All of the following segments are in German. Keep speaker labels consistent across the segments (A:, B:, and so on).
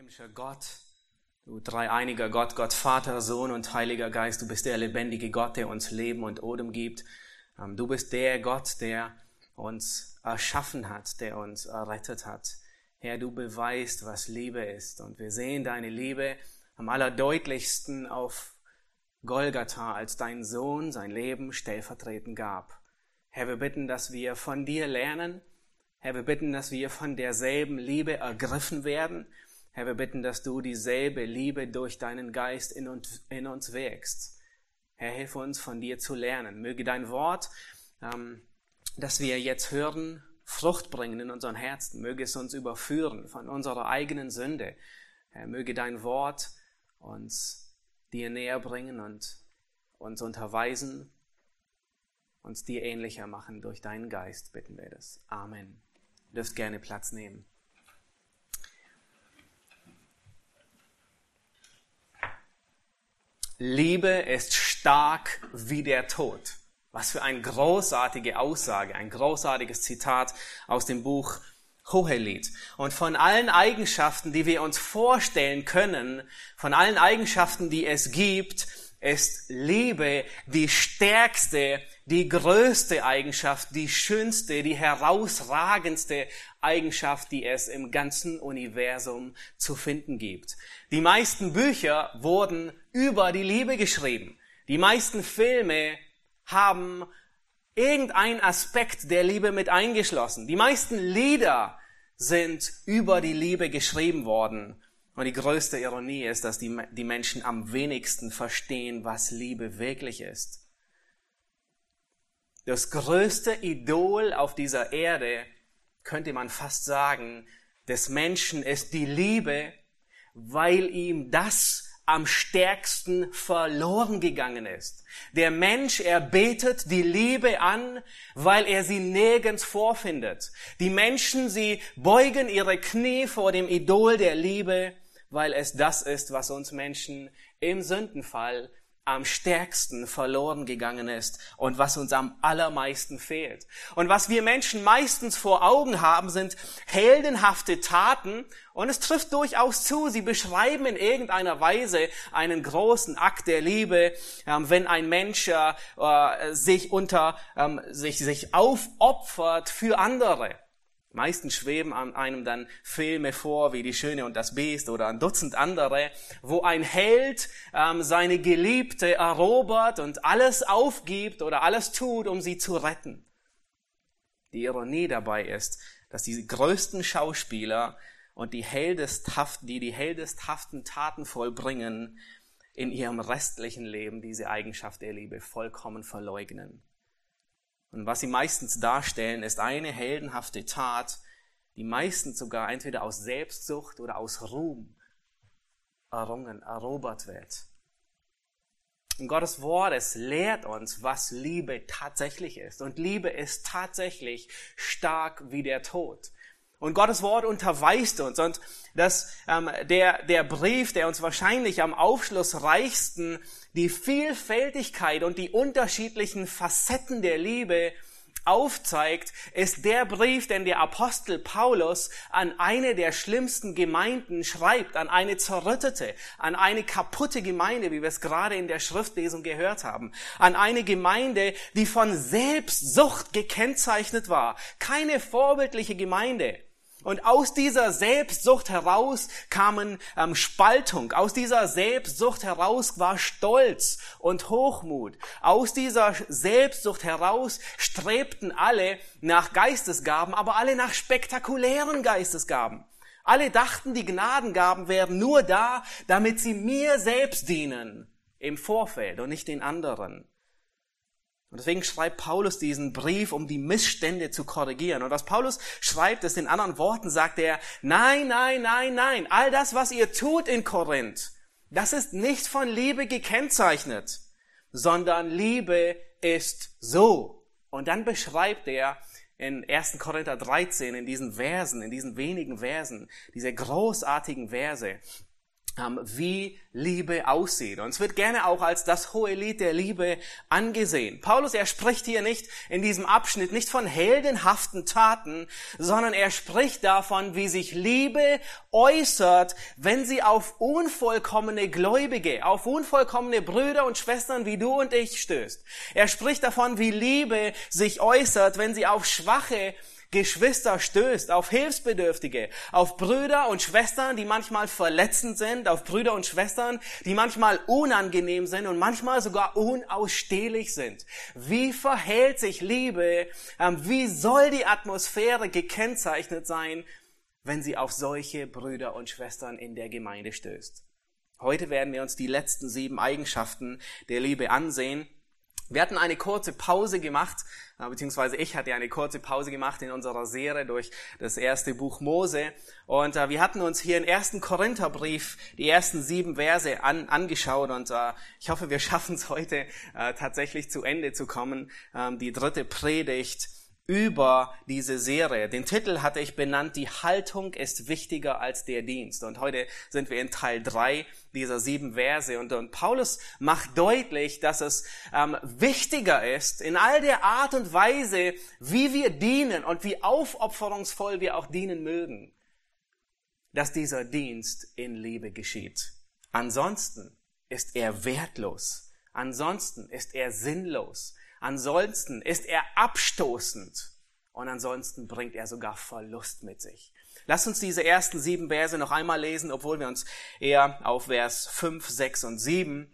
A: Himmlischer Gott, du dreieiniger Gott, Gott Vater, Sohn und Heiliger Geist, du bist der lebendige Gott, der uns Leben und Odem gibt. Ähm, du bist der Gott, der uns erschaffen hat, der uns errettet hat. Herr, du beweist, was Liebe ist. Und wir sehen deine Liebe am allerdeutlichsten auf Golgatha, als dein Sohn sein Leben stellvertretend gab. Herr, wir bitten, dass wir von dir lernen. Herr, wir bitten, dass wir von derselben Liebe ergriffen werden Herr, wir bitten, dass du dieselbe Liebe durch deinen Geist in uns, in uns wirkst. Herr, hilf uns von dir zu lernen. Möge dein Wort, ähm, das wir jetzt hören, Frucht bringen in unseren Herzen. Möge es uns überführen von unserer eigenen Sünde. Herr, möge dein Wort uns dir näher bringen und uns unterweisen, uns dir ähnlicher machen durch deinen Geist, bitten wir das. Amen. Du dürft gerne Platz nehmen. Liebe ist stark wie der Tod. Was für eine großartige Aussage, ein großartiges Zitat aus dem Buch Hohelied. Und von allen Eigenschaften, die wir uns vorstellen können, von allen Eigenschaften, die es gibt, ist Liebe die stärkste, die größte Eigenschaft, die schönste, die herausragendste Eigenschaft, die es im ganzen Universum zu finden gibt. Die meisten Bücher wurden über die Liebe geschrieben. Die meisten Filme haben irgendein Aspekt der Liebe mit eingeschlossen. Die meisten Lieder sind über die Liebe geschrieben worden. Und die größte Ironie ist, dass die, die Menschen am wenigsten verstehen, was Liebe wirklich ist. Das größte Idol auf dieser Erde, könnte man fast sagen, des Menschen ist die Liebe, weil ihm das am stärksten verloren gegangen ist. Der Mensch, er betet die Liebe an, weil er sie nirgends vorfindet. Die Menschen, sie beugen ihre Knie vor dem Idol der Liebe, weil es das ist, was uns Menschen im Sündenfall am stärksten verloren gegangen ist und was uns am allermeisten fehlt. Und was wir Menschen meistens vor Augen haben, sind heldenhafte Taten und es trifft durchaus zu. Sie beschreiben in irgendeiner Weise einen großen Akt der Liebe, ähm, wenn ein Mensch äh, sich unter, ähm, sich, sich aufopfert für andere. Meistens schweben an einem dann Filme vor, wie Die Schöne und das Biest oder ein Dutzend andere, wo ein Held ähm, seine Geliebte erobert und alles aufgibt oder alles tut, um sie zu retten. Die Ironie dabei ist, dass die größten Schauspieler und die, heldesthaft, die die heldesthaften Taten vollbringen, in ihrem restlichen Leben diese Eigenschaft der Liebe vollkommen verleugnen. Und was sie meistens darstellen, ist eine heldenhafte Tat, die meistens sogar entweder aus Selbstsucht oder aus Ruhm errungen, erobert wird. Und Gottes Wort, es lehrt uns, was Liebe tatsächlich ist. Und Liebe ist tatsächlich stark wie der Tod. Und Gottes Wort unterweist uns. Und dass ähm, der, der Brief, der uns wahrscheinlich am aufschlussreichsten die Vielfältigkeit und die unterschiedlichen Facetten der Liebe aufzeigt, ist der Brief, den der Apostel Paulus an eine der schlimmsten Gemeinden schreibt, an eine zerrüttete, an eine kaputte Gemeinde, wie wir es gerade in der Schriftlesung gehört haben, an eine Gemeinde, die von Selbstsucht gekennzeichnet war, keine vorbildliche Gemeinde. Und aus dieser Selbstsucht heraus kamen ähm, Spaltung. Aus dieser Selbstsucht heraus war Stolz und Hochmut. Aus dieser Selbstsucht heraus strebten alle nach Geistesgaben, aber alle nach spektakulären Geistesgaben. Alle dachten, die Gnadengaben wären nur da, damit sie mir selbst dienen im Vorfeld und nicht den anderen. Und deswegen schreibt Paulus diesen Brief, um die Missstände zu korrigieren. Und was Paulus schreibt, ist in anderen Worten, sagt er, nein, nein, nein, nein, all das, was ihr tut in Korinth, das ist nicht von Liebe gekennzeichnet, sondern Liebe ist so. Und dann beschreibt er in 1. Korinther 13, in diesen Versen, in diesen wenigen Versen, diese großartigen Verse, wie Liebe aussieht. Und es wird gerne auch als das hohe Lied der Liebe angesehen. Paulus, er spricht hier nicht in diesem Abschnitt nicht von heldenhaften Taten, sondern er spricht davon, wie sich Liebe äußert, wenn sie auf unvollkommene Gläubige, auf unvollkommene Brüder und Schwestern wie du und ich stößt. Er spricht davon, wie Liebe sich äußert, wenn sie auf schwache Geschwister stößt, auf Hilfsbedürftige, auf Brüder und Schwestern, die manchmal verletzend sind, auf Brüder und Schwestern, die manchmal unangenehm sind und manchmal sogar unausstehlich sind. Wie verhält sich Liebe? Ähm, wie soll die Atmosphäre gekennzeichnet sein, wenn sie auf solche Brüder und Schwestern in der Gemeinde stößt? Heute werden wir uns die letzten sieben Eigenschaften der Liebe ansehen. Wir hatten eine kurze Pause gemacht, äh, beziehungsweise ich hatte eine kurze Pause gemacht in unserer Serie durch das erste Buch Mose. Und äh, wir hatten uns hier im ersten Korintherbrief die ersten sieben Verse an, angeschaut und äh, ich hoffe, wir schaffen es heute tatsächlich zu Ende zu kommen. Ähm, die dritte Predigt über diese Serie. Den Titel hatte ich benannt, die Haltung ist wichtiger als der Dienst. Und heute sind wir in Teil drei dieser sieben Verse. Und, und Paulus macht deutlich, dass es ähm, wichtiger ist, in all der Art und Weise, wie wir dienen und wie aufopferungsvoll wir auch dienen mögen, dass dieser Dienst in Liebe geschieht. Ansonsten ist er wertlos. Ansonsten ist er sinnlos. Ansonsten ist er abstoßend und ansonsten bringt er sogar Verlust mit sich. Lass uns diese ersten sieben Verse noch einmal lesen, obwohl wir uns eher auf Vers 5, 6 und 7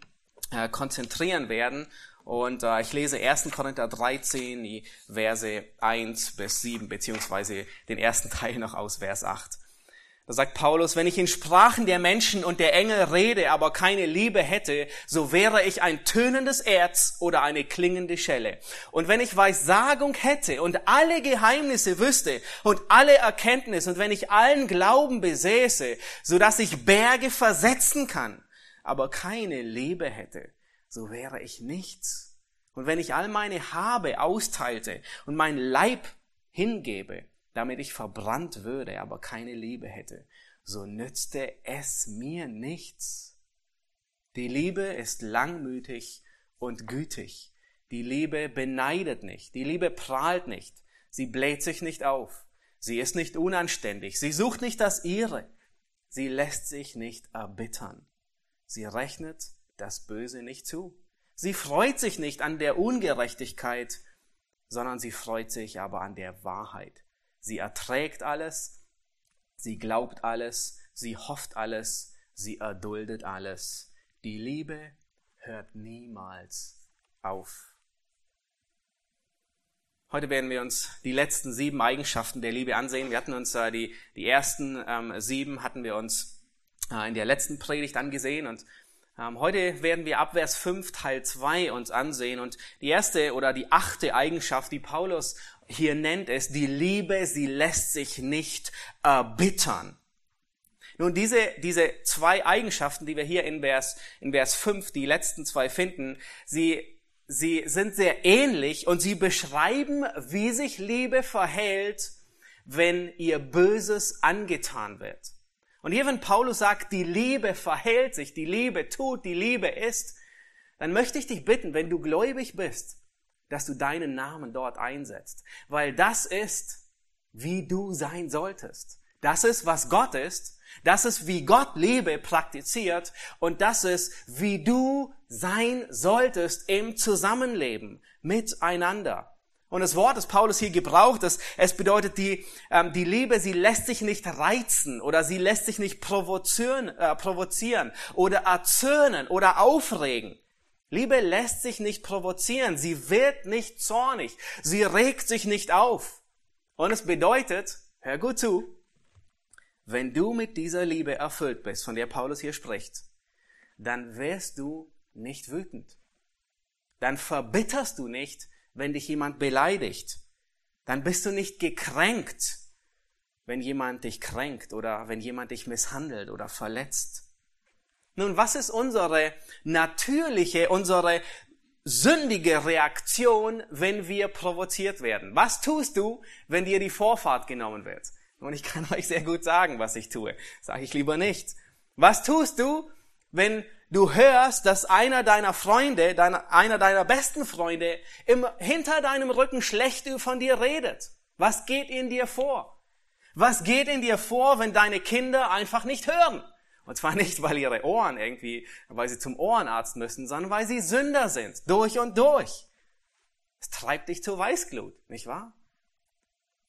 A: äh, konzentrieren werden. Und äh, ich lese 1. Korinther 13, die Verse 1 bis 7, beziehungsweise den ersten Teil noch aus Vers 8. Da sagt Paulus, wenn ich in Sprachen der Menschen und der Engel rede, aber keine Liebe hätte, so wäre ich ein tönendes Erz oder eine klingende Schelle. Und wenn ich Weissagung hätte und alle Geheimnisse wüsste und alle Erkenntnis und wenn ich allen Glauben besäße, so dass ich Berge versetzen kann, aber keine Liebe hätte, so wäre ich nichts. Und wenn ich all meine Habe austeilte und mein Leib hingebe, damit ich verbrannt würde, aber keine Liebe hätte, so nützte es mir nichts. Die Liebe ist langmütig und gütig. Die Liebe beneidet nicht. Die Liebe prahlt nicht. Sie bläht sich nicht auf. Sie ist nicht unanständig. Sie sucht nicht das ihre. Sie lässt sich nicht erbittern. Sie rechnet das Böse nicht zu. Sie freut sich nicht an der Ungerechtigkeit, sondern sie freut sich aber an der Wahrheit. Sie erträgt alles, sie glaubt alles, sie hofft alles, sie erduldet alles. Die Liebe hört niemals auf. Heute werden wir uns die letzten sieben Eigenschaften der Liebe ansehen. Wir hatten uns äh, die, die ersten ähm, sieben hatten wir uns äh, in der letzten Predigt angesehen und ähm, heute werden wir ab Vers 5 Teil 2 uns ansehen und die erste oder die achte Eigenschaft, die Paulus hier nennt es, die Liebe, sie lässt sich nicht erbittern. Nun, diese, diese zwei Eigenschaften, die wir hier in Vers, in Vers 5, die letzten zwei finden, sie, sie sind sehr ähnlich und sie beschreiben, wie sich Liebe verhält, wenn ihr Böses angetan wird. Und hier, wenn Paulus sagt, die Liebe verhält sich, die Liebe tut, die Liebe ist, dann möchte ich dich bitten, wenn du gläubig bist, dass du deinen Namen dort einsetzt. Weil das ist, wie du sein solltest. Das ist, was Gott ist. Das ist, wie Gott Liebe praktiziert. Und das ist, wie du sein solltest im Zusammenleben miteinander. Und das Wort, das Paulus hier gebraucht, das, es bedeutet, die, ähm, die Liebe, sie lässt sich nicht reizen oder sie lässt sich nicht provozieren, äh, provozieren oder erzürnen oder aufregen. Liebe lässt sich nicht provozieren, sie wird nicht zornig, sie regt sich nicht auf. Und es bedeutet, hör gut zu, wenn du mit dieser Liebe erfüllt bist, von der Paulus hier spricht, dann wirst du nicht wütend. Dann verbitterst du nicht, wenn dich jemand beleidigt. Dann bist du nicht gekränkt, wenn jemand dich kränkt oder wenn jemand dich misshandelt oder verletzt. Nun, was ist unsere natürliche, unsere sündige Reaktion, wenn wir provoziert werden? Was tust du, wenn dir die Vorfahrt genommen wird? Und ich kann euch sehr gut sagen, was ich tue. Sage ich lieber nicht. Was tust du, wenn du hörst, dass einer deiner Freunde, deiner, einer deiner besten Freunde, im, hinter deinem Rücken schlecht von dir redet? Was geht in dir vor? Was geht in dir vor, wenn deine Kinder einfach nicht hören? Und zwar nicht, weil ihre Ohren irgendwie, weil sie zum Ohrenarzt müssen, sondern weil sie Sünder sind, durch und durch. Es treibt dich zur Weißglut, nicht wahr?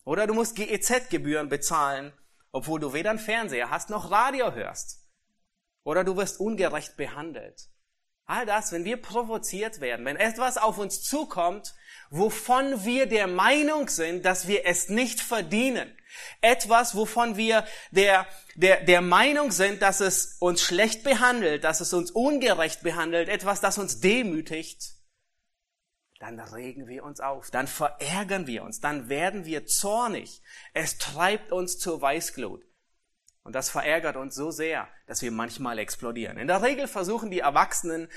A: Oder du musst GEZ-Gebühren bezahlen, obwohl du weder einen Fernseher hast noch Radio hörst. Oder du wirst ungerecht behandelt. All das, wenn wir provoziert werden, wenn etwas auf uns zukommt, wovon wir der Meinung sind, dass wir es nicht verdienen. Etwas, wovon wir der, der, der Meinung sind, dass es uns schlecht behandelt, dass es uns ungerecht behandelt, etwas, das uns demütigt, dann regen wir uns auf, dann verärgern wir uns, dann werden wir zornig. Es treibt uns zur Weißglut. Und das verärgert uns so sehr, dass wir manchmal explodieren. In der Regel versuchen die Erwachsenen,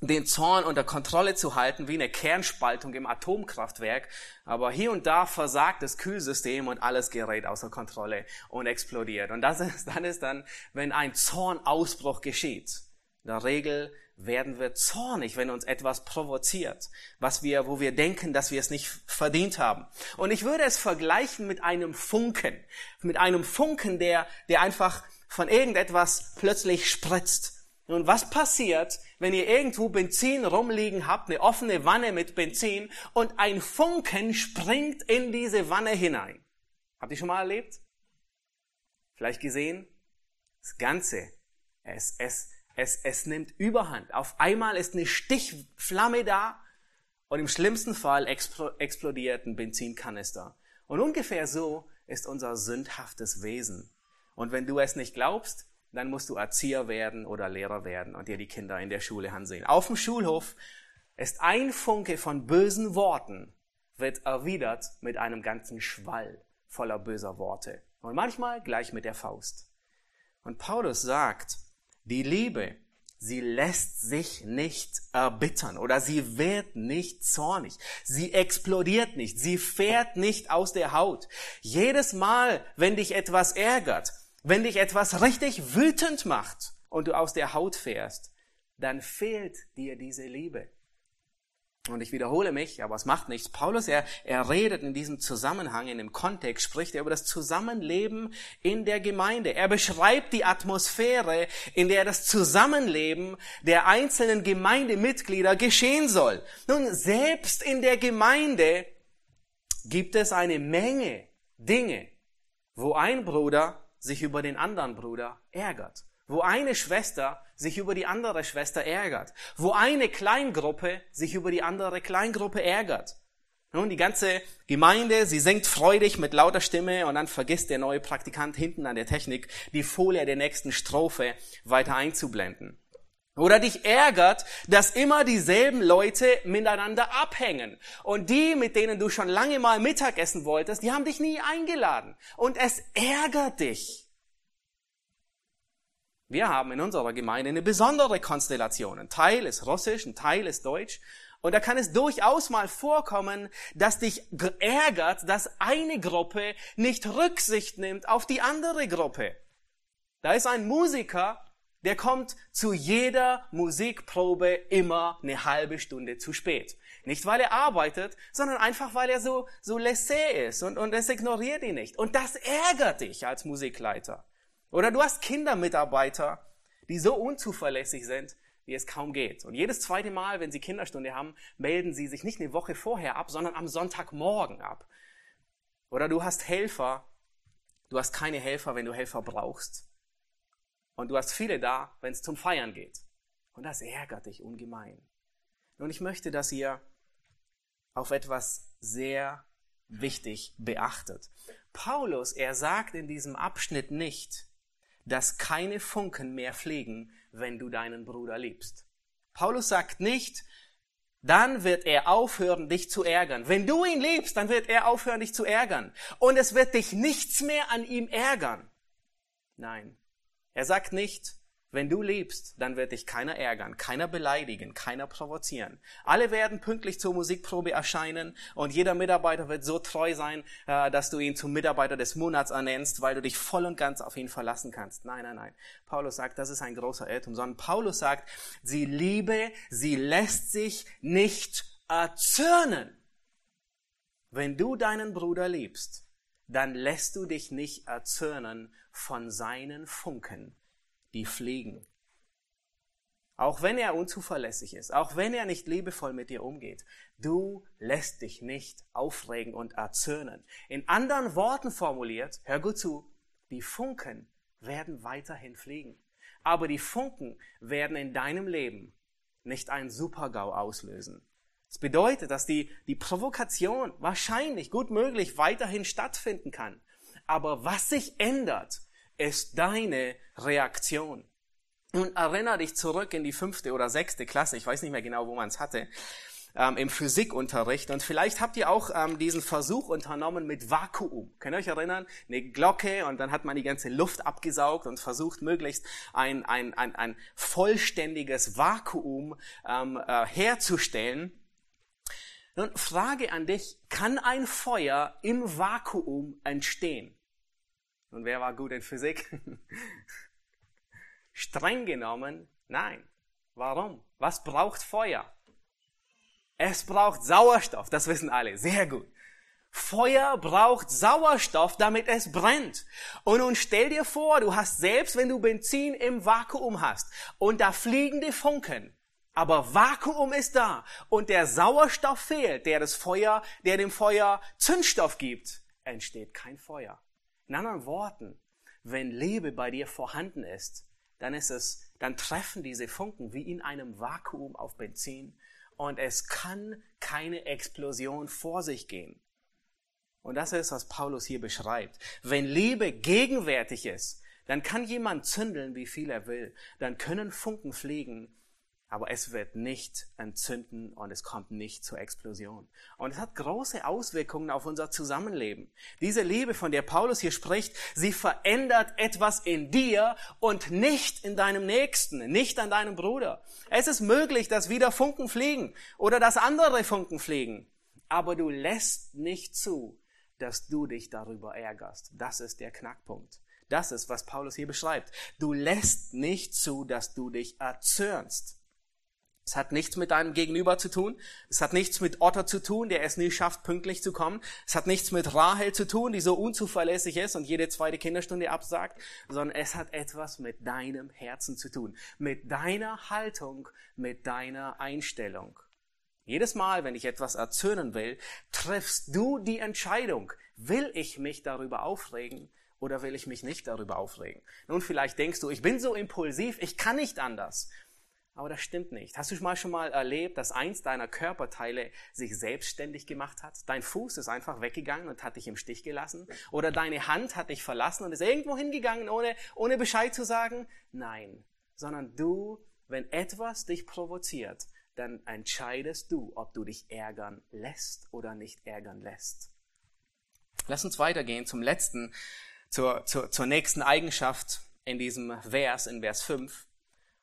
A: den Zorn unter Kontrolle zu halten, wie eine Kernspaltung im Atomkraftwerk. Aber hier und da versagt das Kühlsystem und alles gerät außer Kontrolle und explodiert. Und das ist, dann ist dann, wenn ein Zornausbruch geschieht. In der Regel werden wir zornig, wenn uns etwas provoziert, was wir, wo wir denken, dass wir es nicht verdient haben. Und ich würde es vergleichen mit einem Funken, mit einem Funken, der, der einfach von irgendetwas plötzlich spritzt. Nun, was passiert, wenn ihr irgendwo Benzin rumliegen habt, eine offene Wanne mit Benzin und ein Funken springt in diese Wanne hinein? Habt ihr schon mal erlebt? Vielleicht gesehen? Das Ganze, es, es, es, es nimmt Überhand. Auf einmal ist eine Stichflamme da und im schlimmsten Fall explodiert ein Benzinkanister. Und ungefähr so ist unser sündhaftes Wesen. Und wenn du es nicht glaubst, dann musst du Erzieher werden oder Lehrer werden und dir die Kinder in der Schule ansehen. Auf dem Schulhof ist ein Funke von bösen Worten, wird erwidert mit einem ganzen Schwall voller böser Worte. Und manchmal gleich mit der Faust. Und Paulus sagt, die Liebe, sie lässt sich nicht erbittern oder sie wird nicht zornig. Sie explodiert nicht. Sie fährt nicht aus der Haut. Jedes Mal, wenn dich etwas ärgert, wenn dich etwas richtig wütend macht und du aus der Haut fährst, dann fehlt dir diese Liebe. Und ich wiederhole mich, aber es macht nichts. Paulus, er, er redet in diesem Zusammenhang, in dem Kontext, spricht er über das Zusammenleben in der Gemeinde. Er beschreibt die Atmosphäre, in der das Zusammenleben der einzelnen Gemeindemitglieder geschehen soll. Nun, selbst in der Gemeinde gibt es eine Menge Dinge, wo ein Bruder sich über den anderen Bruder ärgert wo eine Schwester sich über die andere Schwester ärgert, wo eine Kleingruppe sich über die andere Kleingruppe ärgert. Nun, die ganze Gemeinde, sie singt freudig mit lauter Stimme und dann vergisst der neue Praktikant hinten an der Technik, die Folie der nächsten Strophe weiter einzublenden. Oder dich ärgert, dass immer dieselben Leute miteinander abhängen. Und die, mit denen du schon lange mal Mittagessen wolltest, die haben dich nie eingeladen. Und es ärgert dich. Wir haben in unserer Gemeinde eine besondere Konstellation. Ein Teil ist Russisch, ein Teil ist Deutsch. Und da kann es durchaus mal vorkommen, dass dich ärgert, dass eine Gruppe nicht Rücksicht nimmt auf die andere Gruppe. Da ist ein Musiker, der kommt zu jeder Musikprobe immer eine halbe Stunde zu spät. Nicht weil er arbeitet, sondern einfach weil er so, so laissé ist und, und es ignoriert ihn nicht. Und das ärgert dich als Musikleiter. Oder du hast Kindermitarbeiter, die so unzuverlässig sind, wie es kaum geht. Und jedes zweite Mal, wenn sie Kinderstunde haben, melden sie sich nicht eine Woche vorher ab, sondern am Sonntagmorgen ab. Oder du hast Helfer, du hast keine Helfer, wenn du Helfer brauchst. Und du hast viele da, wenn es zum Feiern geht. Und das ärgert dich ungemein. Und ich möchte, dass ihr auf etwas sehr wichtig beachtet. Paulus, er sagt in diesem Abschnitt nicht, dass keine Funken mehr fliegen, wenn du deinen Bruder liebst. Paulus sagt nicht, dann wird er aufhören, dich zu ärgern. Wenn du ihn liebst, dann wird er aufhören, dich zu ärgern. Und es wird dich nichts mehr an ihm ärgern. Nein. Er sagt nicht, Wenn du liebst, dann wird dich keiner ärgern, keiner beleidigen, keiner provozieren. Alle werden pünktlich zur Musikprobe erscheinen und jeder Mitarbeiter wird so treu sein, äh, dass du ihn zum Mitarbeiter des Monats ernennst, weil du dich voll und ganz auf ihn verlassen kannst. Nein, nein, nein. Paulus sagt, das ist ein großer Irrtum, sondern Paulus sagt, sie liebe, sie lässt sich nicht erzürnen. Wenn du deinen Bruder liebst, dann lässt du dich nicht erzürnen von seinen Funken die fliegen. Auch wenn er unzuverlässig ist, auch wenn er nicht liebevoll mit dir umgeht, du lässt dich nicht aufregen und erzürnen. In anderen Worten formuliert, hör gut zu, die Funken werden weiterhin fliegen. Aber die Funken werden in deinem Leben nicht ein Supergau auslösen. Das bedeutet, dass die, die Provokation wahrscheinlich, gut möglich, weiterhin stattfinden kann. Aber was sich ändert, ist deine Reaktion. Und erinnere dich zurück in die fünfte oder sechste Klasse, ich weiß nicht mehr genau, wo man es hatte, ähm, im Physikunterricht. Und vielleicht habt ihr auch ähm, diesen Versuch unternommen mit Vakuum. Könnt ihr euch erinnern? Eine Glocke und dann hat man die ganze Luft abgesaugt und versucht möglichst ein, ein, ein, ein vollständiges Vakuum ähm, äh, herzustellen. Nun, Frage an dich, kann ein Feuer im Vakuum entstehen? Und wer war gut in Physik? Streng genommen, nein. Warum? Was braucht Feuer? Es braucht Sauerstoff, das wissen alle, sehr gut. Feuer braucht Sauerstoff, damit es brennt. Und nun stell dir vor, du hast selbst, wenn du Benzin im Vakuum hast und da fliegen die Funken, aber Vakuum ist da und der Sauerstoff fehlt, der das Feuer, der dem Feuer Zündstoff gibt, entsteht kein Feuer. In anderen Worten, wenn Liebe bei dir vorhanden ist, dann ist es, dann treffen diese Funken wie in einem Vakuum auf Benzin und es kann keine Explosion vor sich gehen. Und das ist, was Paulus hier beschreibt. Wenn Liebe gegenwärtig ist, dann kann jemand zündeln, wie viel er will. Dann können Funken fliegen aber es wird nicht entzünden und es kommt nicht zur Explosion. Und es hat große Auswirkungen auf unser Zusammenleben. Diese Liebe, von der Paulus hier spricht, sie verändert etwas in dir und nicht in deinem Nächsten, nicht an deinem Bruder. Es ist möglich, dass wieder Funken fliegen oder dass andere Funken fliegen, aber du lässt nicht zu, dass du dich darüber ärgerst. Das ist der Knackpunkt. Das ist, was Paulus hier beschreibt. Du lässt nicht zu, dass du dich erzürnst. Es hat nichts mit deinem Gegenüber zu tun. Es hat nichts mit Otter zu tun, der es nie schafft, pünktlich zu kommen. Es hat nichts mit Rahel zu tun, die so unzuverlässig ist und jede zweite Kinderstunde absagt, sondern es hat etwas mit deinem Herzen zu tun. Mit deiner Haltung, mit deiner Einstellung. Jedes Mal, wenn ich etwas erzürnen will, triffst du die Entscheidung. Will ich mich darüber aufregen oder will ich mich nicht darüber aufregen? Nun, vielleicht denkst du, ich bin so impulsiv, ich kann nicht anders. Aber das stimmt nicht. Hast du mal schon mal erlebt, dass eins deiner Körperteile sich selbstständig gemacht hat? Dein Fuß ist einfach weggegangen und hat dich im Stich gelassen? Oder deine Hand hat dich verlassen und ist irgendwo hingegangen, ohne, ohne Bescheid zu sagen? Nein. Sondern du, wenn etwas dich provoziert, dann entscheidest du, ob du dich ärgern lässt oder nicht ärgern lässt. Lass uns weitergehen zum letzten, zur, zur, zur nächsten Eigenschaft in diesem Vers, in Vers 5.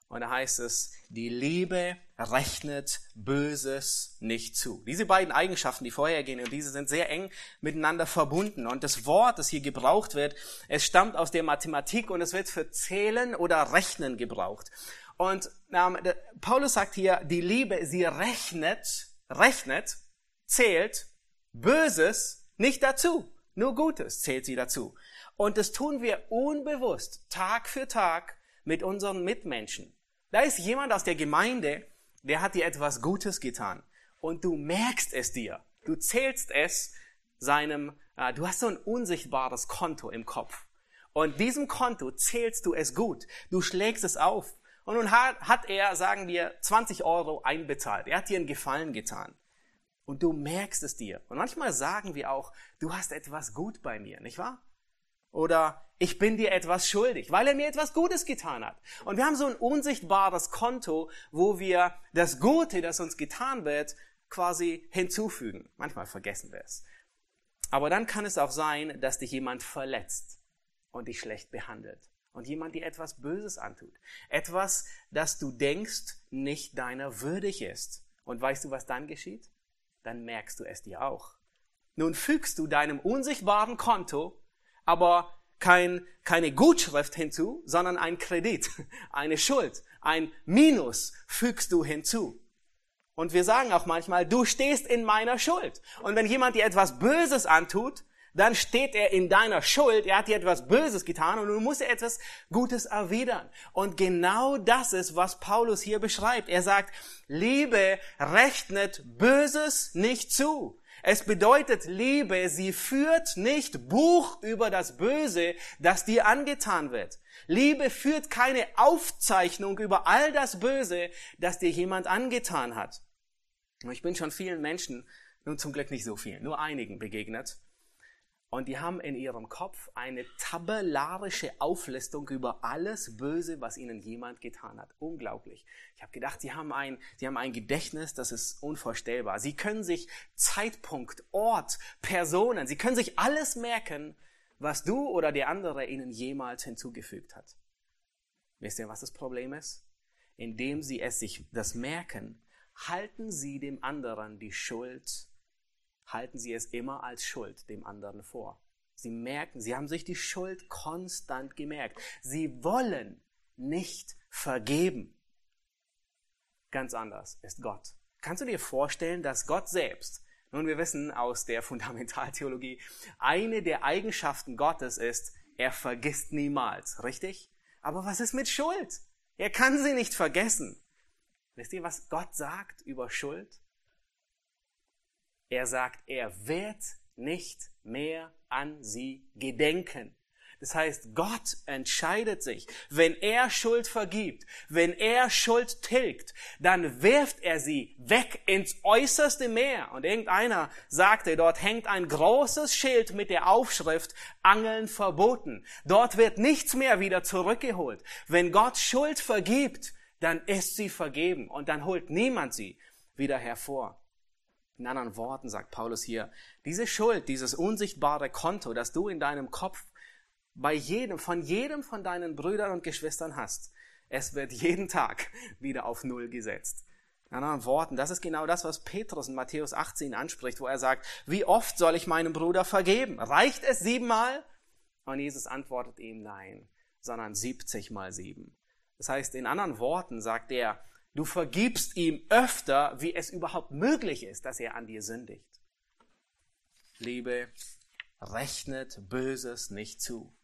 A: Und da heißt es, die Liebe rechnet Böses nicht zu. Diese beiden Eigenschaften, die vorhergehen und diese sind sehr eng miteinander verbunden. Und das Wort, das hier gebraucht wird, es stammt aus der Mathematik und es wird für Zählen oder Rechnen gebraucht. Und ähm, Paulus sagt hier, die Liebe, sie rechnet, rechnet, zählt Böses nicht dazu. Nur Gutes zählt sie dazu. Und das tun wir unbewusst, Tag für Tag, mit unseren Mitmenschen. Da ist jemand aus der Gemeinde, der hat dir etwas Gutes getan und du merkst es dir. Du zählst es seinem, äh, du hast so ein unsichtbares Konto im Kopf. Und diesem Konto zählst du es gut. Du schlägst es auf. Und nun hat, hat er, sagen wir, 20 Euro einbezahlt. Er hat dir einen Gefallen getan. Und du merkst es dir. Und manchmal sagen wir auch, du hast etwas gut bei mir, nicht wahr? Oder ich bin dir etwas schuldig, weil er mir etwas Gutes getan hat. Und wir haben so ein unsichtbares Konto, wo wir das Gute, das uns getan wird, quasi hinzufügen. Manchmal vergessen wir es. Aber dann kann es auch sein, dass dich jemand verletzt und dich schlecht behandelt. und jemand dir etwas Böses antut. Etwas, das du denkst, nicht deiner würdig ist. Und weißt du, was dann geschieht? Dann merkst du es dir auch. Nun fügst du deinem unsichtbaren Konto aber kein, keine Gutschrift hinzu, sondern ein Kredit, eine Schuld, ein Minus fügst du hinzu. Und wir sagen auch manchmal, du stehst in meiner Schuld. Und wenn jemand dir etwas Böses antut, dann steht er in deiner Schuld, er hat dir etwas Böses getan und du musst etwas Gutes erwidern. Und genau das ist, was Paulus hier beschreibt. Er sagt, Liebe rechnet Böses nicht zu. Es bedeutet Liebe, sie führt nicht Buch über das Böse, das dir angetan wird. Liebe führt keine Aufzeichnung über all das Böse, das dir jemand angetan hat. Ich bin schon vielen Menschen, nun zum Glück nicht so vielen, nur einigen begegnet, und die haben in ihrem Kopf eine tabellarische Auflistung über alles Böse, was ihnen jemand getan hat. Unglaublich. Ich habe gedacht, sie haben, ein, sie haben ein Gedächtnis, das ist unvorstellbar. Sie können sich Zeitpunkt, Ort, Personen, sie können sich alles merken, was du oder der andere ihnen jemals hinzugefügt hat. Wisst ihr, was das Problem ist? Indem sie es sich das merken, halten sie dem anderen die Schuld halten sie es immer als Schuld dem anderen vor. Sie merken, sie haben sich die Schuld konstant gemerkt. Sie wollen nicht vergeben. Ganz anders ist Gott. Kannst du dir vorstellen, dass Gott selbst, nun wir wissen aus der Fundamentaltheologie, eine der Eigenschaften Gottes ist, er vergisst niemals, richtig? Aber was ist mit Schuld? Er kann sie nicht vergessen. Wisst ihr, was Gott sagt über Schuld? Er sagt, er wird nicht mehr an sie gedenken. Das heißt, Gott entscheidet sich, wenn er Schuld vergibt, wenn er Schuld tilgt, dann wirft er sie weg ins äußerste Meer. Und irgendeiner sagte, dort hängt ein großes Schild mit der Aufschrift Angeln verboten. Dort wird nichts mehr wieder zurückgeholt. Wenn Gott Schuld vergibt, dann ist sie vergeben und dann holt niemand sie wieder hervor. In anderen Worten sagt Paulus hier, diese Schuld, dieses unsichtbare Konto, das du in deinem Kopf bei jedem, von jedem von deinen Brüdern und Geschwistern hast, es wird jeden Tag wieder auf Null gesetzt. In anderen Worten, das ist genau das, was Petrus in Matthäus 18 anspricht, wo er sagt, wie oft soll ich meinem Bruder vergeben? Reicht es siebenmal? Und Jesus antwortet ihm nein, sondern 70 mal sieben. Das heißt, in anderen Worten sagt er, Du vergibst ihm öfter, wie es überhaupt möglich ist, dass er an dir sündigt. Liebe rechnet Böses nicht zu.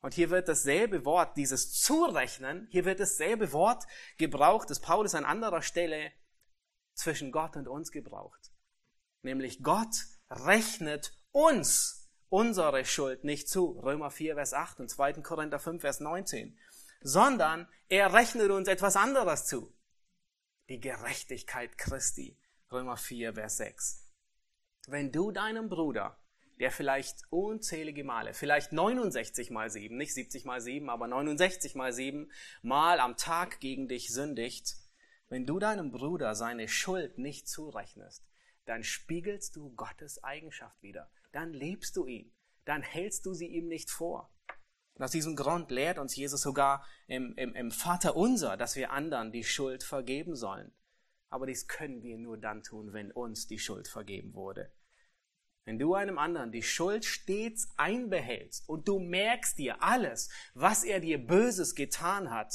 A: Und hier wird dasselbe Wort, dieses Zurechnen, hier wird dasselbe Wort gebraucht, das Paulus an anderer Stelle zwischen Gott und uns gebraucht. Nämlich Gott rechnet uns unsere Schuld nicht zu. Römer 4, Vers 8 und 2. Korinther 5, Vers 19. Sondern er rechnet uns etwas anderes zu die Gerechtigkeit Christi. Römer 4, Vers 6. Wenn du deinem Bruder, der vielleicht unzählige Male, vielleicht 69 mal 7, nicht 70 mal 7, aber 69 mal 7 Mal am Tag gegen dich sündigt, wenn du deinem Bruder seine Schuld nicht zurechnest, dann spiegelst du Gottes Eigenschaft wieder. Dann lebst du ihn. Dann hältst du sie ihm nicht vor. Und aus diesem Grund lehrt uns Jesus sogar im, im, im Vater unser, dass wir anderen die Schuld vergeben sollen. Aber dies können wir nur dann tun, wenn uns die Schuld vergeben wurde. Wenn du einem anderen die Schuld stets einbehältst und du merkst dir alles, was er dir Böses getan hat,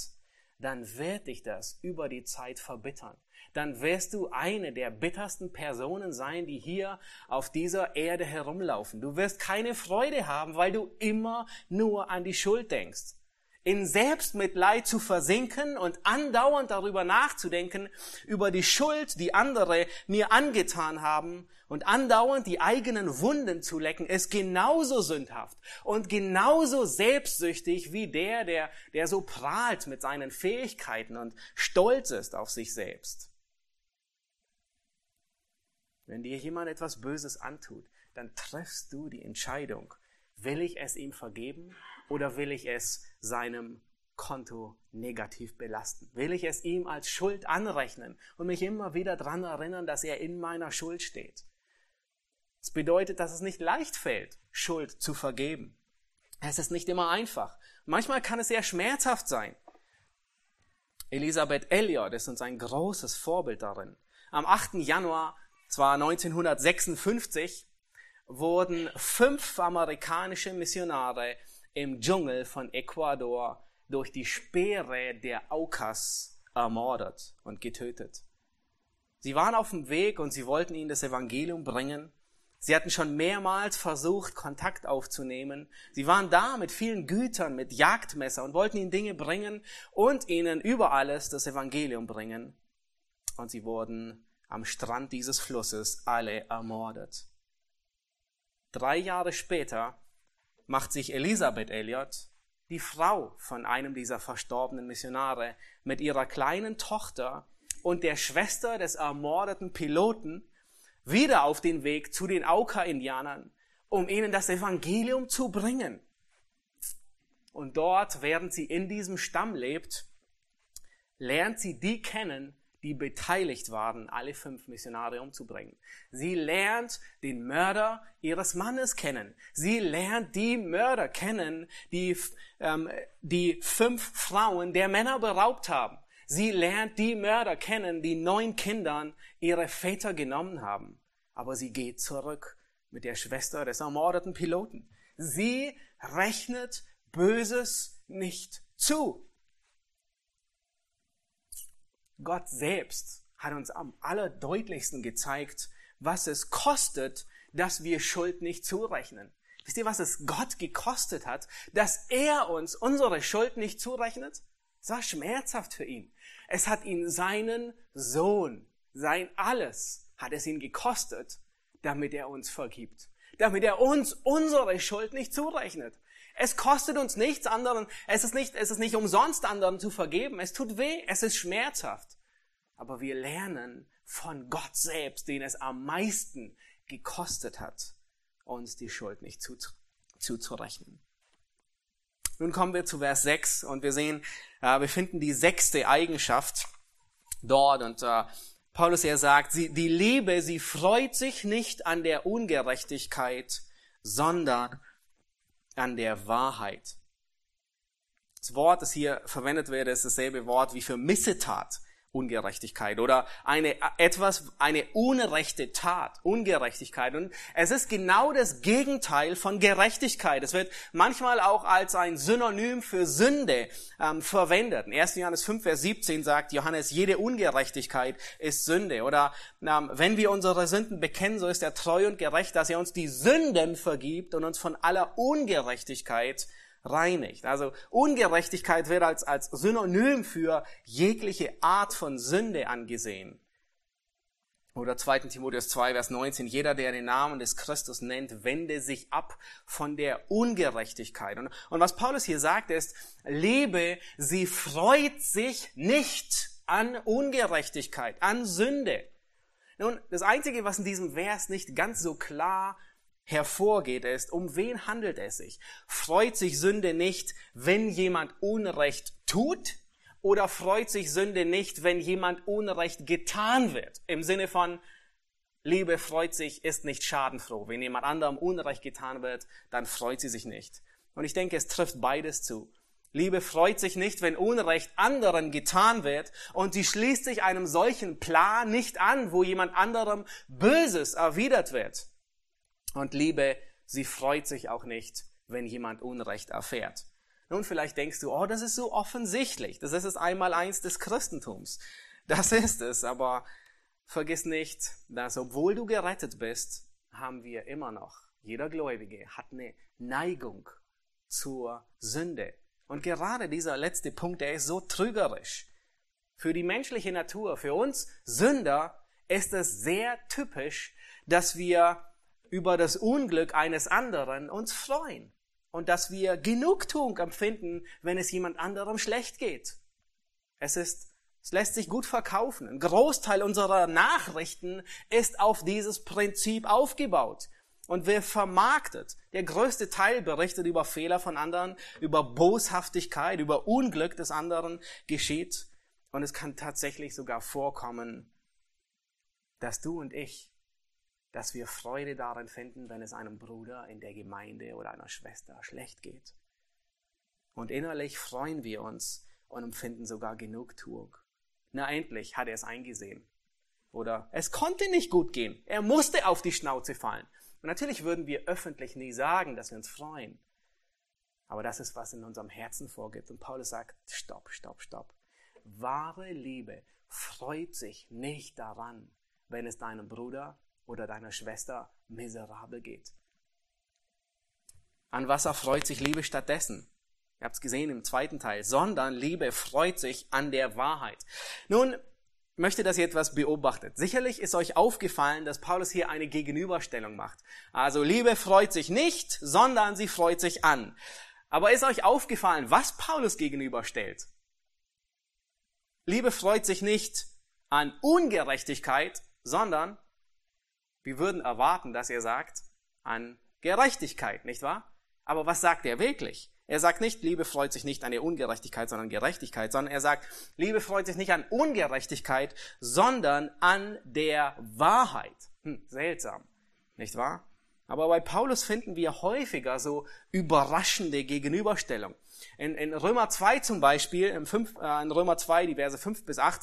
A: dann wird dich das über die Zeit verbittern dann wirst du eine der bittersten Personen sein, die hier auf dieser Erde herumlaufen. Du wirst keine Freude haben, weil du immer nur an die Schuld denkst. In Selbstmitleid zu versinken und andauernd darüber nachzudenken, über die Schuld, die andere mir angetan haben und andauernd die eigenen Wunden zu lecken, ist genauso sündhaft und genauso selbstsüchtig wie der, der, der so prahlt mit seinen Fähigkeiten und stolz ist auf sich selbst. Wenn dir jemand etwas Böses antut, dann triffst du die Entscheidung, will ich es ihm vergeben oder will ich es seinem Konto negativ belasten? Will ich es ihm als Schuld anrechnen und mich immer wieder daran erinnern, dass er in meiner Schuld steht? Das bedeutet, dass es nicht leicht fällt, Schuld zu vergeben. Es ist nicht immer einfach. Manchmal kann es sehr schmerzhaft sein. Elisabeth Elliot ist uns ein großes Vorbild darin. Am 8. Januar, zwar 1956, wurden fünf amerikanische Missionare im Dschungel von Ecuador durch die Speere der Aukas ermordet und getötet. Sie waren auf dem Weg und sie wollten ihnen das Evangelium bringen. Sie hatten schon mehrmals versucht, Kontakt aufzunehmen. Sie waren da mit vielen Gütern, mit Jagdmesser und wollten ihnen Dinge bringen und ihnen über alles das Evangelium bringen. Und sie wurden am Strand dieses Flusses alle ermordet. Drei Jahre später macht sich Elisabeth Elliot, die Frau von einem dieser verstorbenen Missionare, mit ihrer kleinen Tochter und der Schwester des ermordeten Piloten wieder auf den Weg zu den Auka-Indianern, um ihnen das Evangelium zu bringen. Und dort, während sie in diesem Stamm lebt, lernt sie die kennen, die beteiligt waren, alle fünf Missionare umzubringen. Sie lernt den Mörder ihres Mannes kennen. Sie lernt die Mörder kennen, die ähm, die fünf Frauen der Männer beraubt haben. Sie lernt die Mörder kennen, die neun Kindern ihre Väter genommen haben. Aber sie geht zurück mit der Schwester des ermordeten Piloten. Sie rechnet Böses nicht zu. Gott selbst hat uns am allerdeutlichsten gezeigt, was es kostet, dass wir Schuld nicht zurechnen. Wisst ihr, was es Gott gekostet hat, dass er uns unsere Schuld nicht zurechnet? Es war schmerzhaft für ihn. Es hat ihn seinen Sohn, sein Alles, hat es ihn gekostet, damit er uns vergibt. Damit er uns unsere Schuld nicht zurechnet. Es kostet uns nichts anderen. Es ist nicht, es ist nicht umsonst anderen zu vergeben. Es tut weh. Es ist schmerzhaft. Aber wir lernen von Gott selbst, den es am meisten gekostet hat, uns die Schuld nicht zuzurechnen. Nun kommen wir zu Vers 6 und wir sehen, äh, wir finden die sechste Eigenschaft dort und äh, Paulus er sagt, sie, die Liebe, sie freut sich nicht an der Ungerechtigkeit, sondern an der Wahrheit. Das Wort, das hier verwendet wird, ist dasselbe Wort wie für Missetat. Ungerechtigkeit oder eine etwas eine unrechte Tat, Ungerechtigkeit und es ist genau das Gegenteil von Gerechtigkeit. Es wird manchmal auch als ein Synonym für Sünde ähm, verwendet. In 1. Johannes 5 Vers 17 sagt Johannes, jede Ungerechtigkeit ist Sünde oder ähm, wenn wir unsere Sünden bekennen, so ist er treu und gerecht, dass er uns die Sünden vergibt und uns von aller Ungerechtigkeit reinigt. Also Ungerechtigkeit wird als, als Synonym für jegliche Art von Sünde angesehen. Oder 2. Timotheus 2, Vers 19, jeder, der den Namen des Christus nennt, wende sich ab von der Ungerechtigkeit. Und, und was Paulus hier sagt ist, Liebe, sie freut sich nicht an Ungerechtigkeit, an Sünde. Nun, das Einzige, was in diesem Vers nicht ganz so klar hervorgeht, ist, um wen handelt es sich? Freut sich Sünde nicht, wenn jemand Unrecht tut? Oder freut sich Sünde nicht, wenn jemand Unrecht getan wird? Im Sinne von, Liebe freut sich, ist nicht schadenfroh. Wenn jemand anderem Unrecht getan wird, dann freut sie sich nicht. Und ich denke, es trifft beides zu. Liebe freut sich nicht, wenn Unrecht anderen getan wird und sie schließt sich einem solchen Plan nicht an, wo jemand anderem Böses erwidert wird. Und Liebe, sie freut sich auch nicht, wenn jemand Unrecht erfährt. Nun, vielleicht denkst du, oh, das ist so offensichtlich. Das ist es einmal eins des Christentums. Das ist es, aber vergiss nicht, dass obwohl du gerettet bist, haben wir immer noch, jeder Gläubige hat eine Neigung zur Sünde. Und gerade dieser letzte Punkt, der ist so trügerisch. Für die menschliche Natur, für uns Sünder, ist es sehr typisch, dass wir über das Unglück eines anderen uns freuen und dass wir Genugtuung empfinden, wenn es jemand anderem schlecht geht. Es ist es lässt sich gut verkaufen. Ein Großteil unserer Nachrichten ist auf dieses Prinzip aufgebaut und wird vermarktet. Der größte Teil berichtet über Fehler von anderen, über Boshaftigkeit, über Unglück des anderen geschieht. Und es kann tatsächlich sogar vorkommen, dass du und ich dass wir Freude darin finden, wenn es einem Bruder in der Gemeinde oder einer Schwester schlecht geht. Und innerlich freuen wir uns und empfinden sogar Genugtuung. Na endlich hat er es eingesehen. Oder es konnte nicht gut gehen. Er musste auf die Schnauze fallen. Und natürlich würden wir öffentlich nie sagen, dass wir uns freuen. Aber das ist, was in unserem Herzen vorgeht. Und Paulus sagt, stopp, stopp, stopp. Wahre Liebe freut sich nicht daran, wenn es deinem Bruder oder deiner Schwester miserabel geht. An was erfreut sich Liebe stattdessen? Ihr habt es gesehen im zweiten Teil. Sondern Liebe freut sich an der Wahrheit. Nun, möchte, dass ihr etwas beobachtet. Sicherlich ist euch aufgefallen, dass Paulus hier eine Gegenüberstellung macht. Also Liebe freut sich nicht, sondern sie freut sich an. Aber ist euch aufgefallen, was Paulus gegenüberstellt? Liebe freut sich nicht an Ungerechtigkeit, sondern wir würden erwarten, dass er sagt, an Gerechtigkeit, nicht wahr? Aber was sagt er wirklich? Er sagt nicht, Liebe freut sich nicht an der Ungerechtigkeit, sondern Gerechtigkeit, sondern er sagt, Liebe freut sich nicht an Ungerechtigkeit, sondern an der Wahrheit. Hm, seltsam, nicht wahr? Aber bei Paulus finden wir häufiger so überraschende Gegenüberstellungen. In, in Römer 2 zum Beispiel, in, 5, äh, in Römer 2, die Verse 5 bis 8,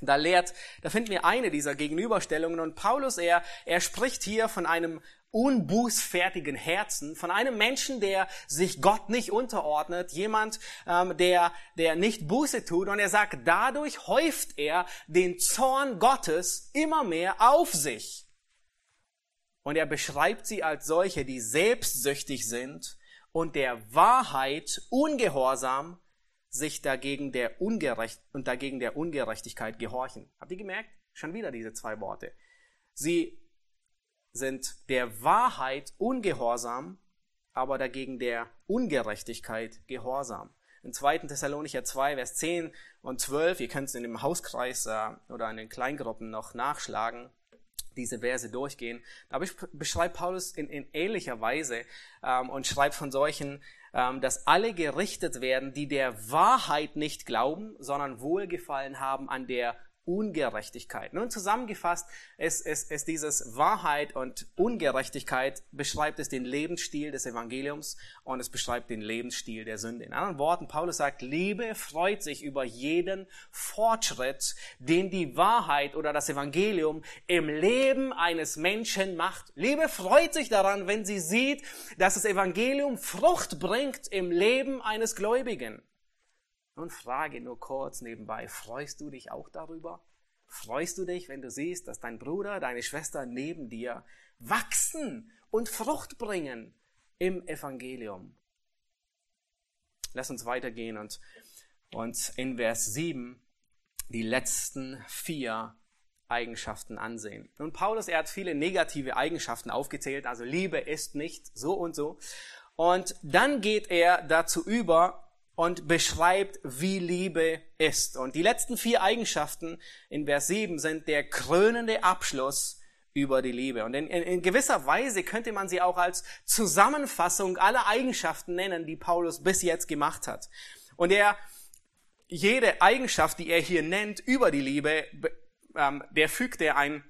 A: da lehrt, da finden wir eine dieser Gegenüberstellungen und Paulus, er, er spricht hier von einem unbußfertigen Herzen, von einem Menschen, der sich Gott nicht unterordnet, jemand, ähm, der, der nicht Buße tut. Und er sagt, dadurch häuft er den Zorn Gottes immer mehr auf sich. Und er beschreibt sie als solche, die selbstsüchtig sind und der Wahrheit ungehorsam sich dagegen der Ungerecht und dagegen der Ungerechtigkeit gehorchen. Habt ihr gemerkt? Schon wieder diese zwei Worte. Sie sind der Wahrheit ungehorsam, aber dagegen der Ungerechtigkeit gehorsam. In 2. Thessalonicher 2, Vers 10 und 12, ihr könnt es in dem Hauskreis äh, oder in den Kleingruppen noch nachschlagen, diese Verse durchgehen. Da beschreibt Paulus in, in ähnlicher Weise ähm, und schreibt von solchen, dass alle gerichtet werden, die der Wahrheit nicht glauben, sondern Wohlgefallen haben an der Ungerechtigkeit. Nun zusammengefasst ist, ist, ist dieses Wahrheit und Ungerechtigkeit beschreibt es den Lebensstil des Evangeliums und es beschreibt den Lebensstil der Sünde. In anderen Worten, Paulus sagt, Liebe freut sich über jeden Fortschritt, den die Wahrheit oder das Evangelium im Leben eines Menschen macht. Liebe freut sich daran, wenn sie sieht, dass das Evangelium Frucht bringt im Leben eines Gläubigen. Nun frage nur kurz nebenbei, freust du dich auch darüber? Freust du dich, wenn du siehst, dass dein Bruder, deine Schwester neben dir wachsen und Frucht bringen im Evangelium? Lass uns weitergehen und uns in Vers 7 die letzten vier Eigenschaften ansehen. Nun, Paulus, er hat viele negative Eigenschaften aufgezählt, also Liebe ist nicht so und so. Und dann geht er dazu über, und beschreibt, wie Liebe ist. Und die letzten vier Eigenschaften in Vers 7 sind der krönende Abschluss über die Liebe. Und in, in, in, gewisser Weise könnte man sie auch als Zusammenfassung aller Eigenschaften nennen, die Paulus bis jetzt gemacht hat. Und er, jede Eigenschaft, die er hier nennt über die Liebe, ähm, der fügt er ein,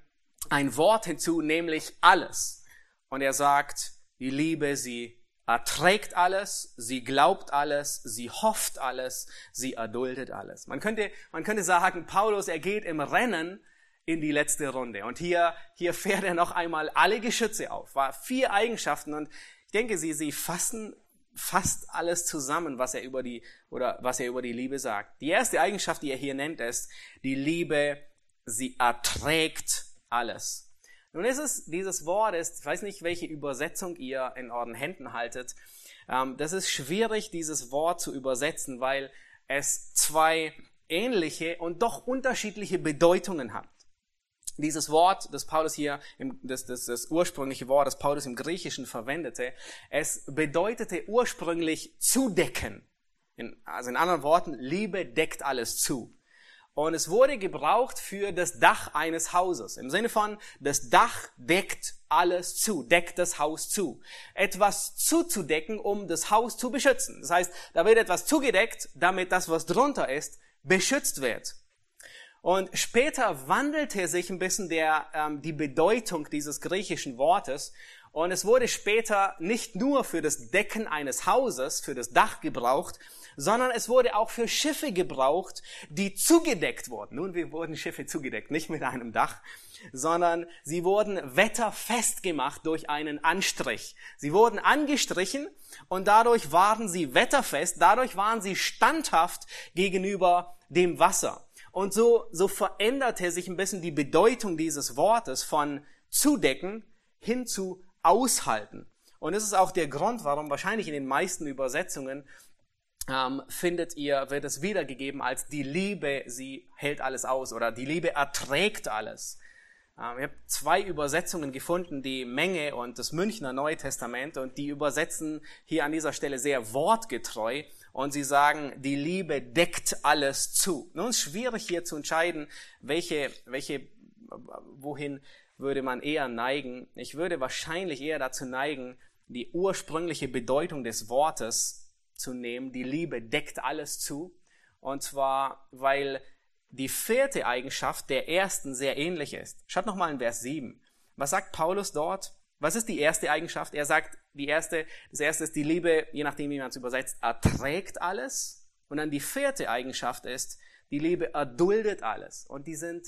A: ein Wort hinzu, nämlich alles. Und er sagt, die Liebe, sie erträgt alles, sie glaubt alles, sie hofft alles, sie erduldet alles. Man könnte, man könnte sagen, Paulus, er geht im Rennen in die letzte Runde. Und hier, hier fährt er noch einmal alle Geschütze auf. War vier Eigenschaften und ich denke, sie, sie fassen fast alles zusammen, was er über die, oder was er über die Liebe sagt. Die erste Eigenschaft, die er hier nennt, ist, die Liebe, sie erträgt alles. Nun ist es, dieses Wort ist, ich weiß nicht, welche Übersetzung ihr in euren Händen haltet. Ähm, das ist schwierig, dieses Wort zu übersetzen, weil es zwei ähnliche und doch unterschiedliche Bedeutungen hat. Dieses Wort, das Paulus hier, das, das, das ursprüngliche Wort, das Paulus im Griechischen verwendete, es bedeutete ursprünglich zudecken. In, also in anderen Worten, Liebe deckt alles zu. Und es wurde gebraucht für das Dach eines Hauses. Im Sinne von, das Dach deckt alles zu, deckt das Haus zu. Etwas zuzudecken, um das Haus zu beschützen. Das heißt, da wird etwas zugedeckt, damit das, was drunter ist, beschützt wird. Und später wandelte sich ein bisschen der, ähm, die Bedeutung dieses griechischen Wortes. Und es wurde später nicht nur für das Decken eines Hauses, für das Dach gebraucht, sondern es wurde auch für Schiffe gebraucht, die zugedeckt wurden. Nun, wir wurden Schiffe zugedeckt, nicht mit einem Dach, sondern sie wurden wetterfest gemacht durch einen Anstrich. Sie wurden angestrichen und dadurch waren sie wetterfest, dadurch waren sie standhaft gegenüber dem Wasser. Und so, so veränderte sich ein bisschen die Bedeutung dieses Wortes von zudecken hin zu aushalten. Und das ist auch der Grund, warum wahrscheinlich in den meisten Übersetzungen ähm, findet ihr, wird es wiedergegeben als die Liebe, sie hält alles aus oder die Liebe erträgt alles. Ähm, ich habe zwei Übersetzungen gefunden, die Menge und das Münchner Neue Testament, und die übersetzen hier an dieser Stelle sehr wortgetreu und sie sagen, die Liebe deckt alles zu. Nun ist schwierig hier zu entscheiden, welche, welche, wohin würde man eher neigen. Ich würde wahrscheinlich eher dazu neigen, die ursprüngliche Bedeutung des Wortes zu nehmen. Die Liebe deckt alles zu. Und zwar, weil die vierte Eigenschaft der ersten sehr ähnlich ist. Schaut nochmal in Vers 7. Was sagt Paulus dort? Was ist die erste Eigenschaft? Er sagt, die erste, das erste ist die Liebe, je nachdem, wie man es übersetzt, erträgt alles. Und dann die vierte Eigenschaft ist, die Liebe erduldet alles. Und die sind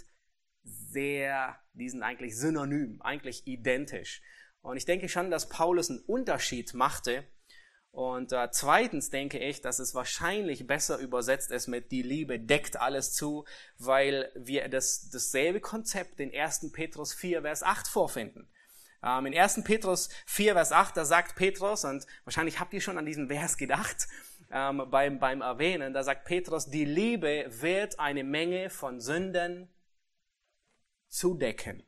A: sehr, die sind eigentlich synonym, eigentlich identisch. Und ich denke schon, dass Paulus einen Unterschied machte und äh, zweitens denke ich, dass es wahrscheinlich besser übersetzt ist mit die Liebe deckt alles zu, weil wir das, dasselbe Konzept in 1. Petrus 4, Vers 8 vorfinden. Ähm, in 1. Petrus 4, Vers 8, da sagt Petrus, und wahrscheinlich habt ihr schon an diesen Vers gedacht, ähm, beim, beim Erwähnen, da sagt Petrus, die Liebe wird eine Menge von Sünden zudecken.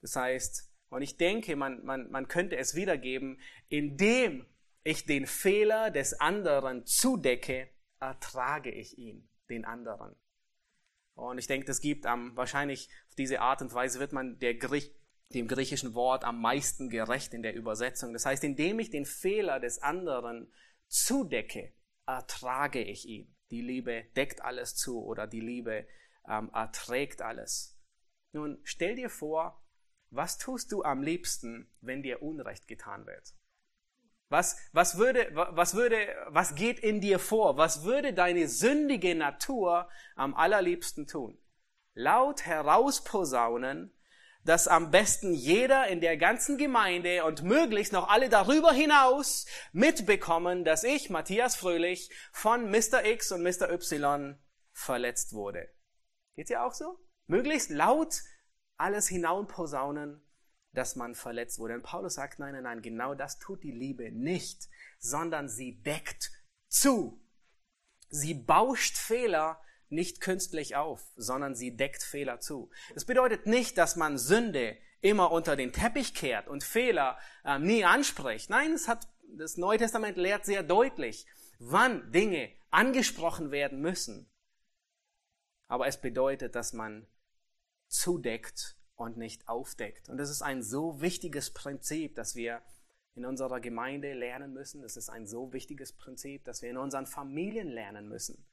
A: Das heißt, und ich denke, man, man, man könnte es wiedergeben, indem ich den Fehler des anderen zudecke, ertrage ich ihn, den anderen. Und ich denke, das gibt am, wahrscheinlich auf diese Art und Weise wird man der Griech, dem griechischen Wort am meisten gerecht in der Übersetzung. Das heißt, indem ich den Fehler des anderen zudecke, ertrage ich ihn. Die Liebe deckt alles zu oder die Liebe ähm, erträgt alles. Nun stell dir vor, was tust du am liebsten, wenn dir Unrecht getan wird? Was, was würde, was würde, was geht in dir vor? Was würde deine sündige Natur am allerliebsten tun? Laut herausposaunen, dass am besten jeder in der ganzen Gemeinde und möglichst noch alle darüber hinaus mitbekommen, dass ich, Matthias Fröhlich, von Mr. X und Mr. Y verletzt wurde. Geht ja auch so? Möglichst laut alles hinausposaunen, dass man verletzt wurde. Und Paulus sagt, nein, nein, nein, genau das tut die Liebe nicht, sondern sie deckt zu. Sie bauscht Fehler nicht künstlich auf, sondern sie deckt Fehler zu. Das bedeutet nicht, dass man Sünde immer unter den Teppich kehrt und Fehler äh, nie anspricht. Nein, es hat, das Neue Testament lehrt sehr deutlich, wann Dinge angesprochen werden müssen. Aber es bedeutet, dass man zudeckt und nicht aufdeckt. Und das ist ein so wichtiges Prinzip, dass wir in unserer Gemeinde lernen müssen. Es ist ein so wichtiges Prinzip, dass wir in unseren Familien lernen müssen.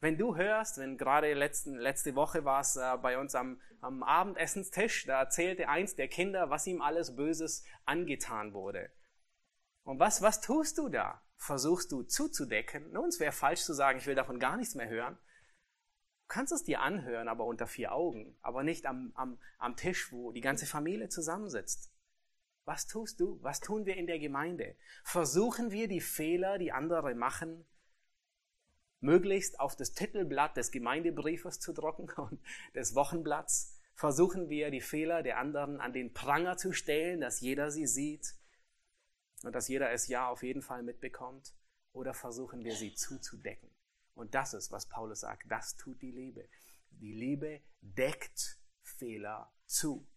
A: Wenn du hörst, wenn gerade letzten, letzte Woche war es äh, bei uns am, am Abendessenstisch, da erzählte eins der Kinder, was ihm alles Böses angetan wurde. Und was, was tust du da? Versuchst du zuzudecken? Nun, es wäre falsch zu sagen, ich will davon gar nichts mehr hören kannst es dir anhören, aber unter vier Augen, aber nicht am, am, am Tisch, wo die ganze Familie zusammensitzt. Was tust du? Was tun wir in der Gemeinde? Versuchen wir die Fehler, die andere machen, möglichst auf das Titelblatt des Gemeindebriefes zu drucken und des Wochenblatts? Versuchen wir die Fehler der anderen an den Pranger zu stellen, dass jeder sie sieht und dass jeder es ja auf jeden Fall mitbekommt? Oder versuchen wir sie zuzudecken? Und das ist, was Paulus sagt, das tut die Liebe. Die Liebe deckt Fehler zu.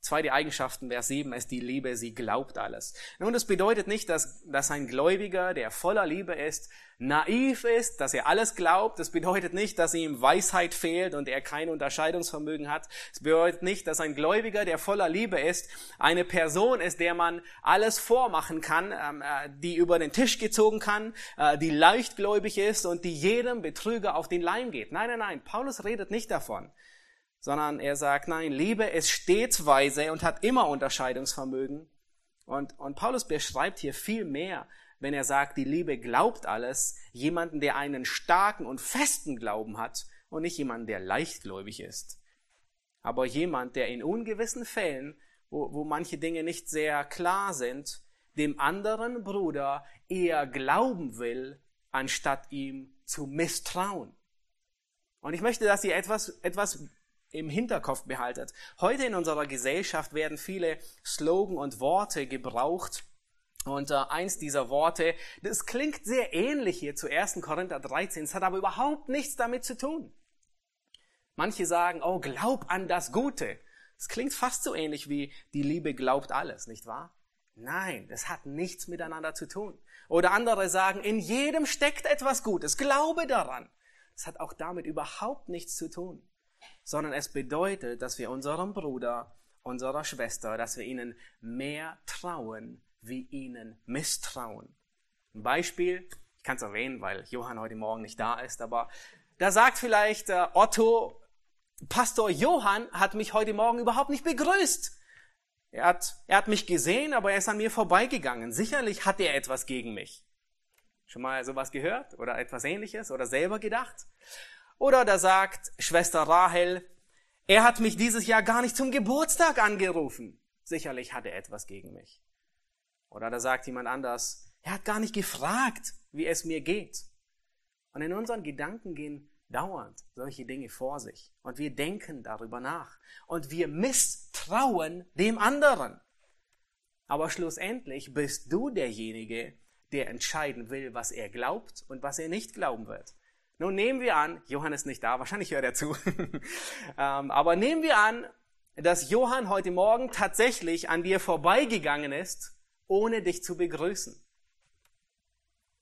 A: Zweite Eigenschaften, Vers 7 ist die Liebe, sie glaubt alles. Nun, das bedeutet nicht, dass, dass ein Gläubiger, der voller Liebe ist, naiv ist, dass er alles glaubt. Das bedeutet nicht, dass ihm Weisheit fehlt und er kein Unterscheidungsvermögen hat. Es bedeutet nicht, dass ein Gläubiger, der voller Liebe ist, eine Person ist, der man alles vormachen kann, ähm, äh, die über den Tisch gezogen kann, äh, die leichtgläubig ist und die jedem Betrüger auf den Leim geht. Nein, nein, nein. Paulus redet nicht davon sondern er sagt, nein, Liebe ist stets weise und hat immer Unterscheidungsvermögen. Und, und Paulus beschreibt hier viel mehr, wenn er sagt, die Liebe glaubt alles, jemanden, der einen starken und festen Glauben hat und nicht jemanden, der leichtgläubig ist. Aber jemand, der in ungewissen Fällen, wo, wo manche Dinge nicht sehr klar sind, dem anderen Bruder eher glauben will, anstatt ihm zu misstrauen. Und ich möchte, dass ihr etwas, etwas im Hinterkopf behaltet. Heute in unserer Gesellschaft werden viele Slogan und Worte gebraucht. Und äh, eins dieser Worte, das klingt sehr ähnlich hier zu 1. Korinther 13, es hat aber überhaupt nichts damit zu tun. Manche sagen, oh, glaub an das Gute. Es klingt fast so ähnlich wie die Liebe glaubt alles, nicht wahr? Nein, das hat nichts miteinander zu tun. Oder andere sagen, in jedem steckt etwas Gutes, glaube daran. Das hat auch damit überhaupt nichts zu tun sondern es bedeutet, dass wir unserem Bruder, unserer Schwester, dass wir ihnen mehr trauen, wie ihnen misstrauen. Ein Beispiel, ich kann es erwähnen, weil Johann heute Morgen nicht da ist, aber da sagt vielleicht äh, Otto, Pastor Johann hat mich heute Morgen überhaupt nicht begrüßt. Er hat, er hat mich gesehen, aber er ist an mir vorbeigegangen. Sicherlich hat er etwas gegen mich. Schon mal sowas gehört oder etwas ähnliches oder selber gedacht? Oder da sagt Schwester Rahel, er hat mich dieses Jahr gar nicht zum Geburtstag angerufen. Sicherlich hat er etwas gegen mich. Oder da sagt jemand anders, er hat gar nicht gefragt, wie es mir geht. Und in unseren Gedanken gehen dauernd solche Dinge vor sich. Und wir denken darüber nach. Und wir misstrauen dem anderen. Aber schlussendlich bist du derjenige, der entscheiden will, was er glaubt und was er nicht glauben wird. Nun nehmen wir an, Johann ist nicht da, wahrscheinlich hört er zu, ähm, aber nehmen wir an, dass Johann heute Morgen tatsächlich an dir vorbeigegangen ist, ohne dich zu begrüßen.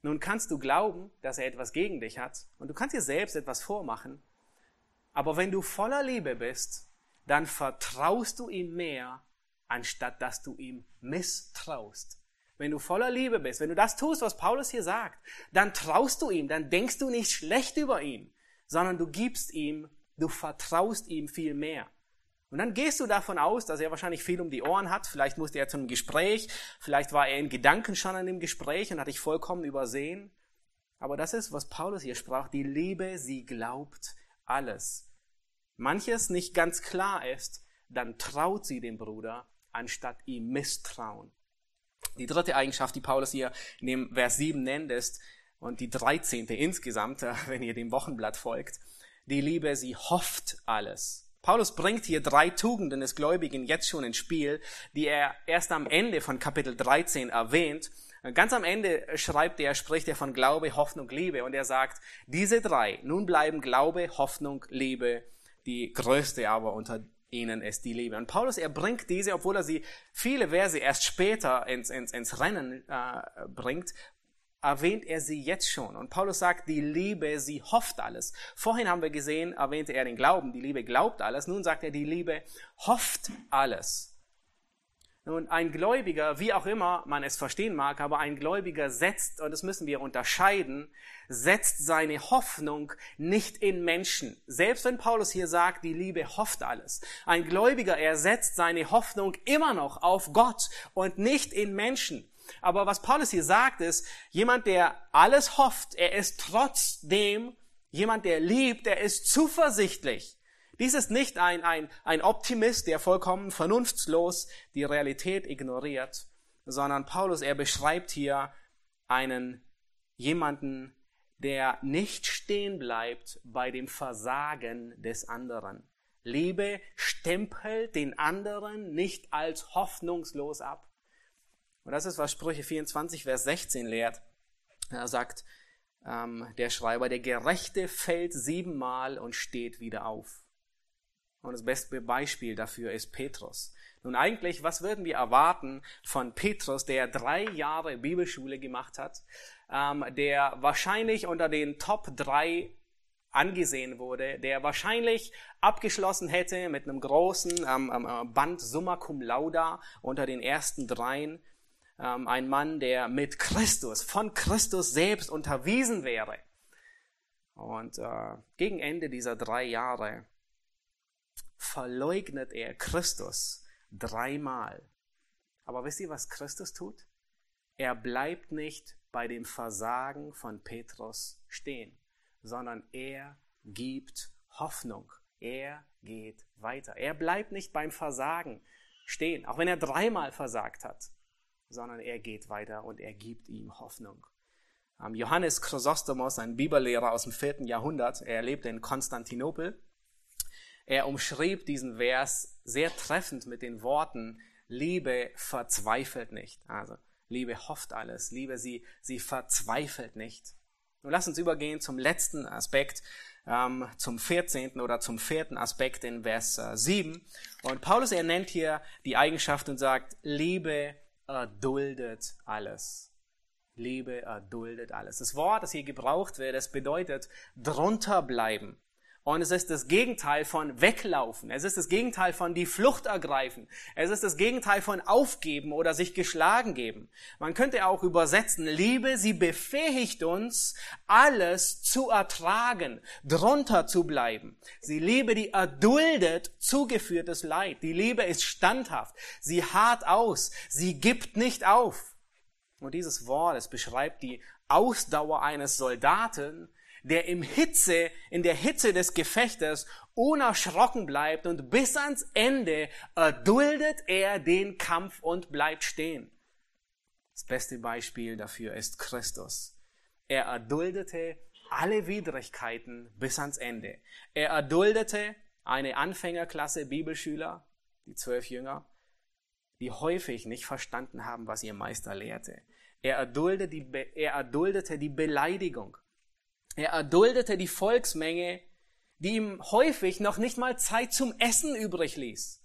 A: Nun kannst du glauben, dass er etwas gegen dich hat und du kannst dir selbst etwas vormachen, aber wenn du voller Liebe bist, dann vertraust du ihm mehr, anstatt dass du ihm misstraust wenn du voller Liebe bist, wenn du das tust, was Paulus hier sagt, dann traust du ihm, dann denkst du nicht schlecht über ihn, sondern du gibst ihm, du vertraust ihm viel mehr. Und dann gehst du davon aus, dass er wahrscheinlich viel um die Ohren hat, vielleicht musste er zu einem Gespräch, vielleicht war er in Gedanken schon an dem Gespräch und hat dich vollkommen übersehen. Aber das ist, was Paulus hier sprach, die Liebe, sie glaubt alles. Manches nicht ganz klar ist, dann traut sie dem Bruder, anstatt ihm misstrauen. Die dritte Eigenschaft, die Paulus hier in dem Vers 7 nennt, ist, und die dreizehnte insgesamt, wenn ihr dem Wochenblatt folgt, die Liebe, sie hofft alles. Paulus bringt hier drei Tugenden des Gläubigen jetzt schon ins Spiel, die er erst am Ende von Kapitel 13 erwähnt. Ganz am Ende schreibt er, spricht er von Glaube, Hoffnung, Liebe und er sagt, diese drei, nun bleiben Glaube, Hoffnung, Liebe, die größte aber unter ihnen ist die Liebe. Und Paulus, er bringt diese, obwohl er sie viele Verse erst später ins, ins, ins Rennen äh, bringt, erwähnt er sie jetzt schon. Und Paulus sagt, die Liebe, sie hofft alles. Vorhin haben wir gesehen, erwähnte er den Glauben, die Liebe glaubt alles. Nun sagt er, die Liebe hofft alles. Nun, ein Gläubiger, wie auch immer man es verstehen mag, aber ein Gläubiger setzt, und das müssen wir unterscheiden, setzt seine Hoffnung nicht in Menschen. Selbst wenn Paulus hier sagt, die Liebe hofft alles. Ein Gläubiger, er setzt seine Hoffnung immer noch auf Gott und nicht in Menschen. Aber was Paulus hier sagt, ist, jemand, der alles hofft, er ist trotzdem jemand, der liebt, er ist zuversichtlich. Dies ist nicht ein, ein, ein Optimist, der vollkommen vernunftslos die Realität ignoriert, sondern Paulus, er beschreibt hier einen jemanden, der nicht stehen bleibt bei dem Versagen des anderen. Liebe stempelt den anderen nicht als hoffnungslos ab. Und das ist, was Sprüche 24, Vers 16 lehrt. Er sagt, ähm, der Schreiber, der Gerechte fällt siebenmal und steht wieder auf. Und das beste Beispiel dafür ist Petrus. Nun eigentlich, was würden wir erwarten von Petrus, der drei Jahre Bibelschule gemacht hat, ähm, der wahrscheinlich unter den Top drei angesehen wurde, der wahrscheinlich abgeschlossen hätte mit einem großen ähm, ähm, äh, Band Summa Cum Lauda unter den ersten dreien. Ähm, ein Mann, der mit Christus, von Christus selbst unterwiesen wäre. Und äh, gegen Ende dieser drei Jahre verleugnet er Christus dreimal. Aber wisst ihr, was Christus tut? Er bleibt nicht bei dem Versagen von Petrus stehen, sondern er gibt Hoffnung. Er geht weiter. Er bleibt nicht beim Versagen stehen, auch wenn er dreimal versagt hat, sondern er geht weiter und er gibt ihm Hoffnung. Johannes Chrysostomos, ein Bibellehrer aus dem vierten Jahrhundert, er lebte in Konstantinopel er umschrieb diesen Vers sehr treffend mit den Worten, Liebe verzweifelt nicht. Also, Liebe hofft alles. Liebe, sie, sie verzweifelt nicht. Nun lass uns übergehen zum letzten Aspekt, ähm, zum 14. oder zum vierten Aspekt in Vers äh, 7. Und Paulus, er nennt hier die Eigenschaft und sagt, Liebe erduldet alles. Liebe erduldet alles. Das Wort, das hier gebraucht wird, das bedeutet drunter bleiben. Und es ist das Gegenteil von weglaufen. Es ist das Gegenteil von die Flucht ergreifen. Es ist das Gegenteil von aufgeben oder sich geschlagen geben. Man könnte auch übersetzen, Liebe, sie befähigt uns, alles zu ertragen, drunter zu bleiben. Sie Liebe, die erduldet zugeführtes Leid. Die Liebe ist standhaft. Sie hart aus. Sie gibt nicht auf. Und dieses Wort, es beschreibt die Ausdauer eines Soldaten, der im Hitze, in der Hitze des Gefechtes unerschrocken bleibt und bis ans Ende erduldet er den Kampf und bleibt stehen. Das beste Beispiel dafür ist Christus. Er erduldete alle Widrigkeiten bis ans Ende. Er erduldete eine Anfängerklasse Bibelschüler, die zwölf Jünger, die häufig nicht verstanden haben, was ihr Meister lehrte. Er erduldete die, er erduldete die Beleidigung. Er erduldete die Volksmenge, die ihm häufig noch nicht mal Zeit zum Essen übrig ließ.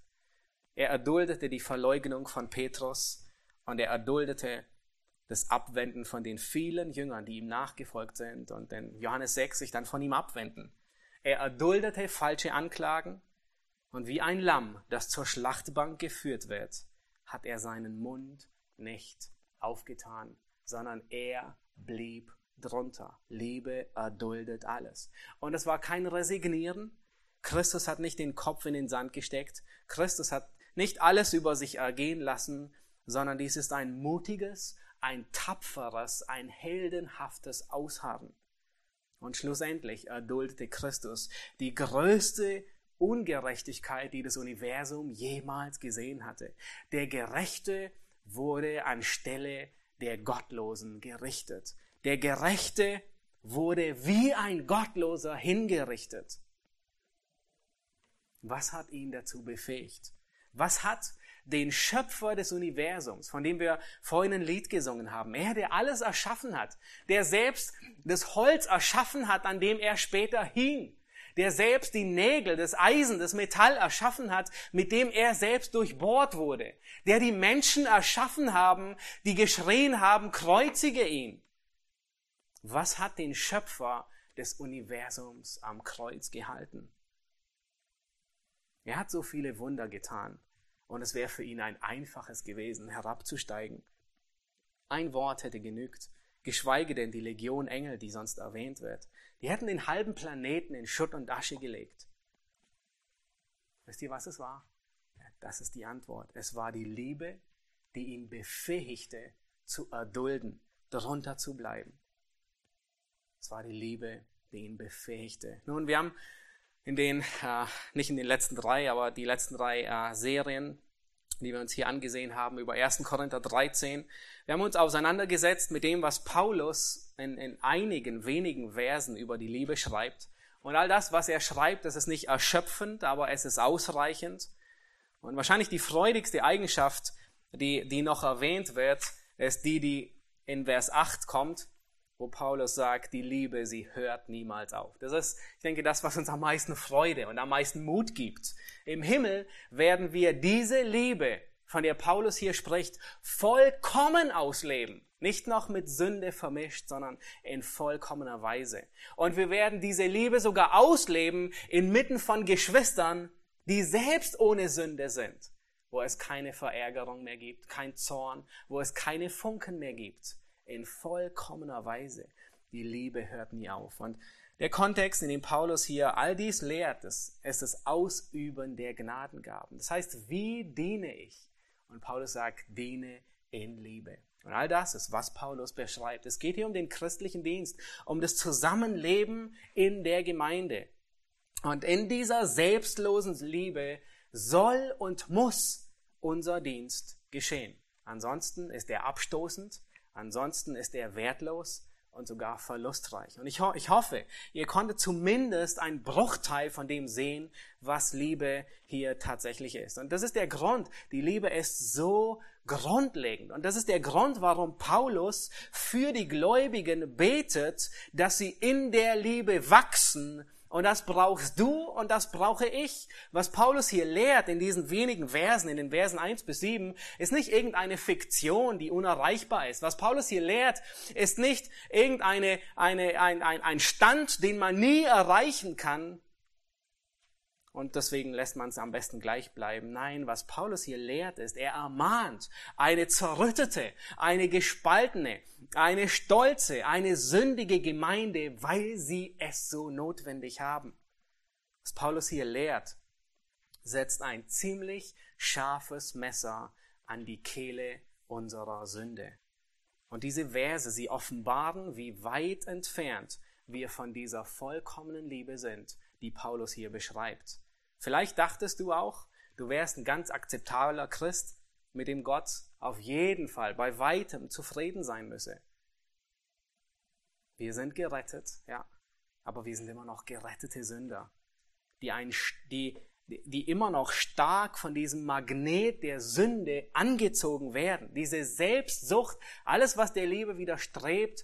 A: Er erduldete die Verleugnung von Petrus und er erduldete das Abwenden von den vielen Jüngern, die ihm nachgefolgt sind und in Johannes 6 sich dann von ihm abwenden. Er erduldete falsche Anklagen und wie ein Lamm, das zur Schlachtbank geführt wird, hat er seinen Mund nicht aufgetan, sondern er blieb drunter. Liebe erduldet alles. Und es war kein Resignieren. Christus hat nicht den Kopf in den Sand gesteckt. Christus hat nicht alles über sich ergehen lassen, sondern dies ist ein mutiges, ein tapferes, ein heldenhaftes Ausharren. Und schlussendlich erduldete Christus die größte Ungerechtigkeit, die das Universum jemals gesehen hatte. Der Gerechte wurde anstelle der Gottlosen gerichtet. Der Gerechte wurde wie ein Gottloser hingerichtet. Was hat ihn dazu befähigt? Was hat den Schöpfer des Universums, von dem wir vorhin ein Lied gesungen haben, er, der alles erschaffen hat, der selbst das Holz erschaffen hat, an dem er später hing, der selbst die Nägel, das Eisen, das Metall erschaffen hat, mit dem er selbst durchbohrt wurde, der die Menschen erschaffen haben, die geschrien haben, kreuzige ihn. Was hat den Schöpfer des Universums am Kreuz gehalten? Er hat so viele Wunder getan und es wäre für ihn ein einfaches gewesen, herabzusteigen. Ein Wort hätte genügt, geschweige denn die Legion Engel, die sonst erwähnt wird. Die hätten den halben Planeten in Schutt und Asche gelegt. Wisst ihr, was es war? Das ist die Antwort. Es war die Liebe, die ihn befähigte, zu erdulden, darunter zu bleiben. Es war die Liebe, die ihn befähigte. Nun, wir haben in den, äh, nicht in den letzten drei, aber die letzten drei äh, Serien, die wir uns hier angesehen haben, über 1. Korinther 13, wir haben uns auseinandergesetzt mit dem, was Paulus in, in einigen wenigen Versen über die Liebe schreibt. Und all das, was er schreibt, das ist nicht erschöpfend, aber es ist ausreichend. Und wahrscheinlich die freudigste Eigenschaft, die, die noch erwähnt wird, ist die, die in Vers 8 kommt. Wo Paulus sagt, die Liebe, sie hört niemals auf. Das ist, ich denke, das, was uns am meisten Freude und am meisten Mut gibt. Im Himmel werden wir diese Liebe, von der Paulus hier spricht, vollkommen ausleben. Nicht noch mit Sünde vermischt, sondern in vollkommener Weise. Und wir werden diese Liebe sogar ausleben inmitten von Geschwistern, die selbst ohne Sünde sind, wo es keine Verärgerung mehr gibt, kein Zorn, wo es keine Funken mehr gibt, in vollkommener Weise. Die Liebe hört nie auf. Und der Kontext, in dem Paulus hier all dies lehrt, ist, ist das Ausüben der Gnadengaben. Das heißt, wie diene ich? Und Paulus sagt, diene in Liebe. Und all das ist, was Paulus beschreibt. Es geht hier um den christlichen Dienst, um das Zusammenleben in der Gemeinde. Und in dieser selbstlosen Liebe soll und muss unser Dienst geschehen. Ansonsten ist er abstoßend, ansonsten ist er wertlos und sogar verlustreich. Und ich, ho ich hoffe, ihr konntet zumindest einen Bruchteil von dem sehen, was Liebe hier tatsächlich ist. Und das ist der Grund. Die Liebe ist so grundlegend. Und das ist der Grund, warum Paulus für die Gläubigen betet, dass sie in der Liebe wachsen und das brauchst du und das brauche ich. Was Paulus hier lehrt in diesen wenigen Versen, in den Versen 1 bis 7, ist nicht irgendeine Fiktion, die unerreichbar ist. Was Paulus hier lehrt, ist nicht irgendeine, eine, ein, ein, ein Stand, den man nie erreichen kann, und deswegen lässt man es am besten gleich bleiben. Nein, was Paulus hier lehrt ist, er ermahnt eine zerrüttete, eine gespaltene, eine stolze, eine sündige Gemeinde, weil sie es so notwendig haben. Was Paulus hier lehrt, setzt ein ziemlich scharfes Messer an die Kehle unserer Sünde. Und diese Verse, sie offenbaren, wie weit entfernt wir von dieser vollkommenen Liebe sind, die Paulus hier beschreibt. Vielleicht dachtest du auch, du wärst ein ganz akzeptabler Christ, mit dem Gott auf jeden Fall bei weitem zufrieden sein müsse. Wir sind gerettet, ja, aber wir sind immer noch gerettete Sünder, die, ein, die, die immer noch stark von diesem Magnet der Sünde angezogen werden. Diese Selbstsucht, alles, was der Liebe widerstrebt,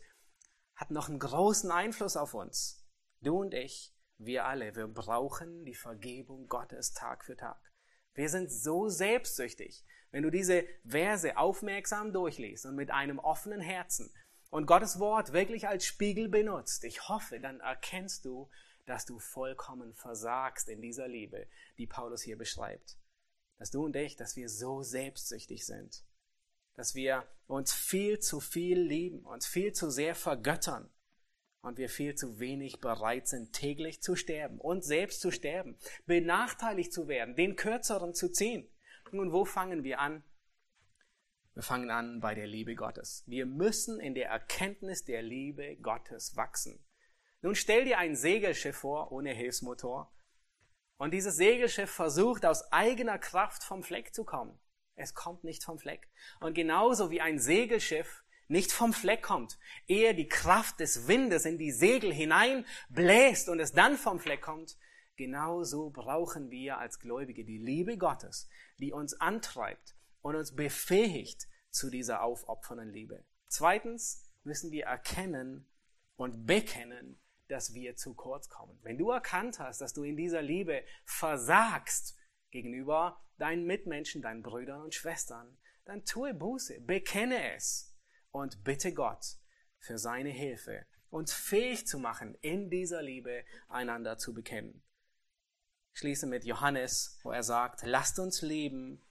A: hat noch einen großen Einfluss auf uns. Du und ich, wir alle, wir brauchen die Vergebung Gottes Tag für Tag. Wir sind so selbstsüchtig. Wenn du diese Verse aufmerksam durchliest und mit einem offenen Herzen und Gottes Wort wirklich als Spiegel benutzt, ich hoffe, dann erkennst du, dass du vollkommen versagst in dieser Liebe, die Paulus hier beschreibt. Dass du und ich, dass wir so selbstsüchtig sind. Dass wir uns viel zu viel lieben, uns viel zu sehr vergöttern und wir viel zu wenig bereit sind, täglich zu sterben und selbst zu sterben, benachteiligt zu werden, den Kürzeren zu ziehen. Nun, wo fangen wir an? Wir fangen an bei der Liebe Gottes. Wir müssen in der Erkenntnis der Liebe Gottes wachsen. Nun stell dir ein Segelschiff vor, ohne Hilfsmotor. Und dieses Segelschiff versucht aus eigener Kraft vom Fleck zu kommen. Es kommt nicht vom Fleck. Und genauso wie ein Segelschiff nicht vom Fleck kommt, ehe die Kraft des Windes in die Segel hinein bläst und es dann vom Fleck kommt, genauso brauchen wir als Gläubige die Liebe Gottes, die uns antreibt und uns befähigt zu dieser aufopfernden Liebe. Zweitens müssen wir erkennen und bekennen, dass wir zu kurz kommen. Wenn du erkannt hast, dass du in dieser Liebe versagst gegenüber deinen Mitmenschen, deinen Brüdern und Schwestern, dann tue Buße, bekenne es und bitte Gott für seine Hilfe, uns fähig zu machen, in dieser Liebe einander zu bekennen. Ich schließe mit Johannes, wo er sagt, lasst uns lieben,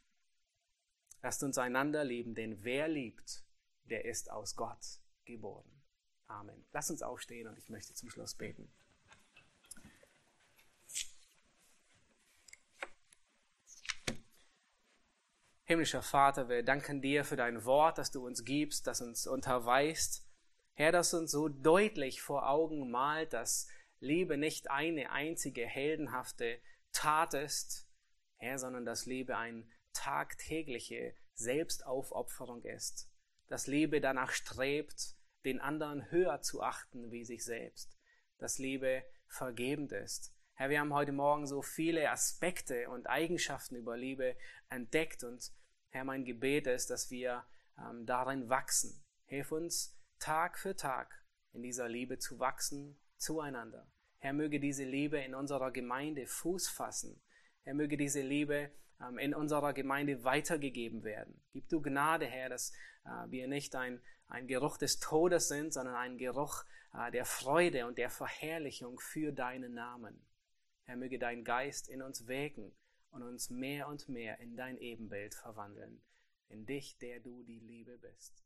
A: lasst uns einander lieben, denn wer liebt, der ist aus Gott geboren. Amen. Lasst uns aufstehen und ich möchte zum Schluss beten. Himmlischer Vater, wir danken dir für dein Wort, das du uns gibst, das uns unterweist. Herr, das uns so deutlich vor Augen malt, dass Liebe nicht eine einzige heldenhafte Tat ist, Herr, sondern dass Liebe eine tagtägliche Selbstaufopferung ist. Dass Liebe danach strebt, den anderen höher zu achten wie sich selbst. Dass Liebe vergebend ist. Herr, wir haben heute Morgen so viele Aspekte und Eigenschaften über Liebe entdeckt und Herr, mein Gebet ist, dass wir ähm, darin wachsen. Hilf uns Tag für Tag in dieser Liebe zu wachsen zueinander. Herr, möge diese Liebe in unserer Gemeinde Fuß fassen. Herr, möge diese Liebe ähm, in unserer Gemeinde weitergegeben werden. Gib du Gnade, Herr, dass äh, wir nicht ein, ein Geruch des Todes sind, sondern ein Geruch äh, der Freude und der Verherrlichung für deinen Namen. Herr, möge dein Geist in uns wirken und uns mehr und mehr in dein Ebenbild verwandeln, in dich, der du die Liebe bist.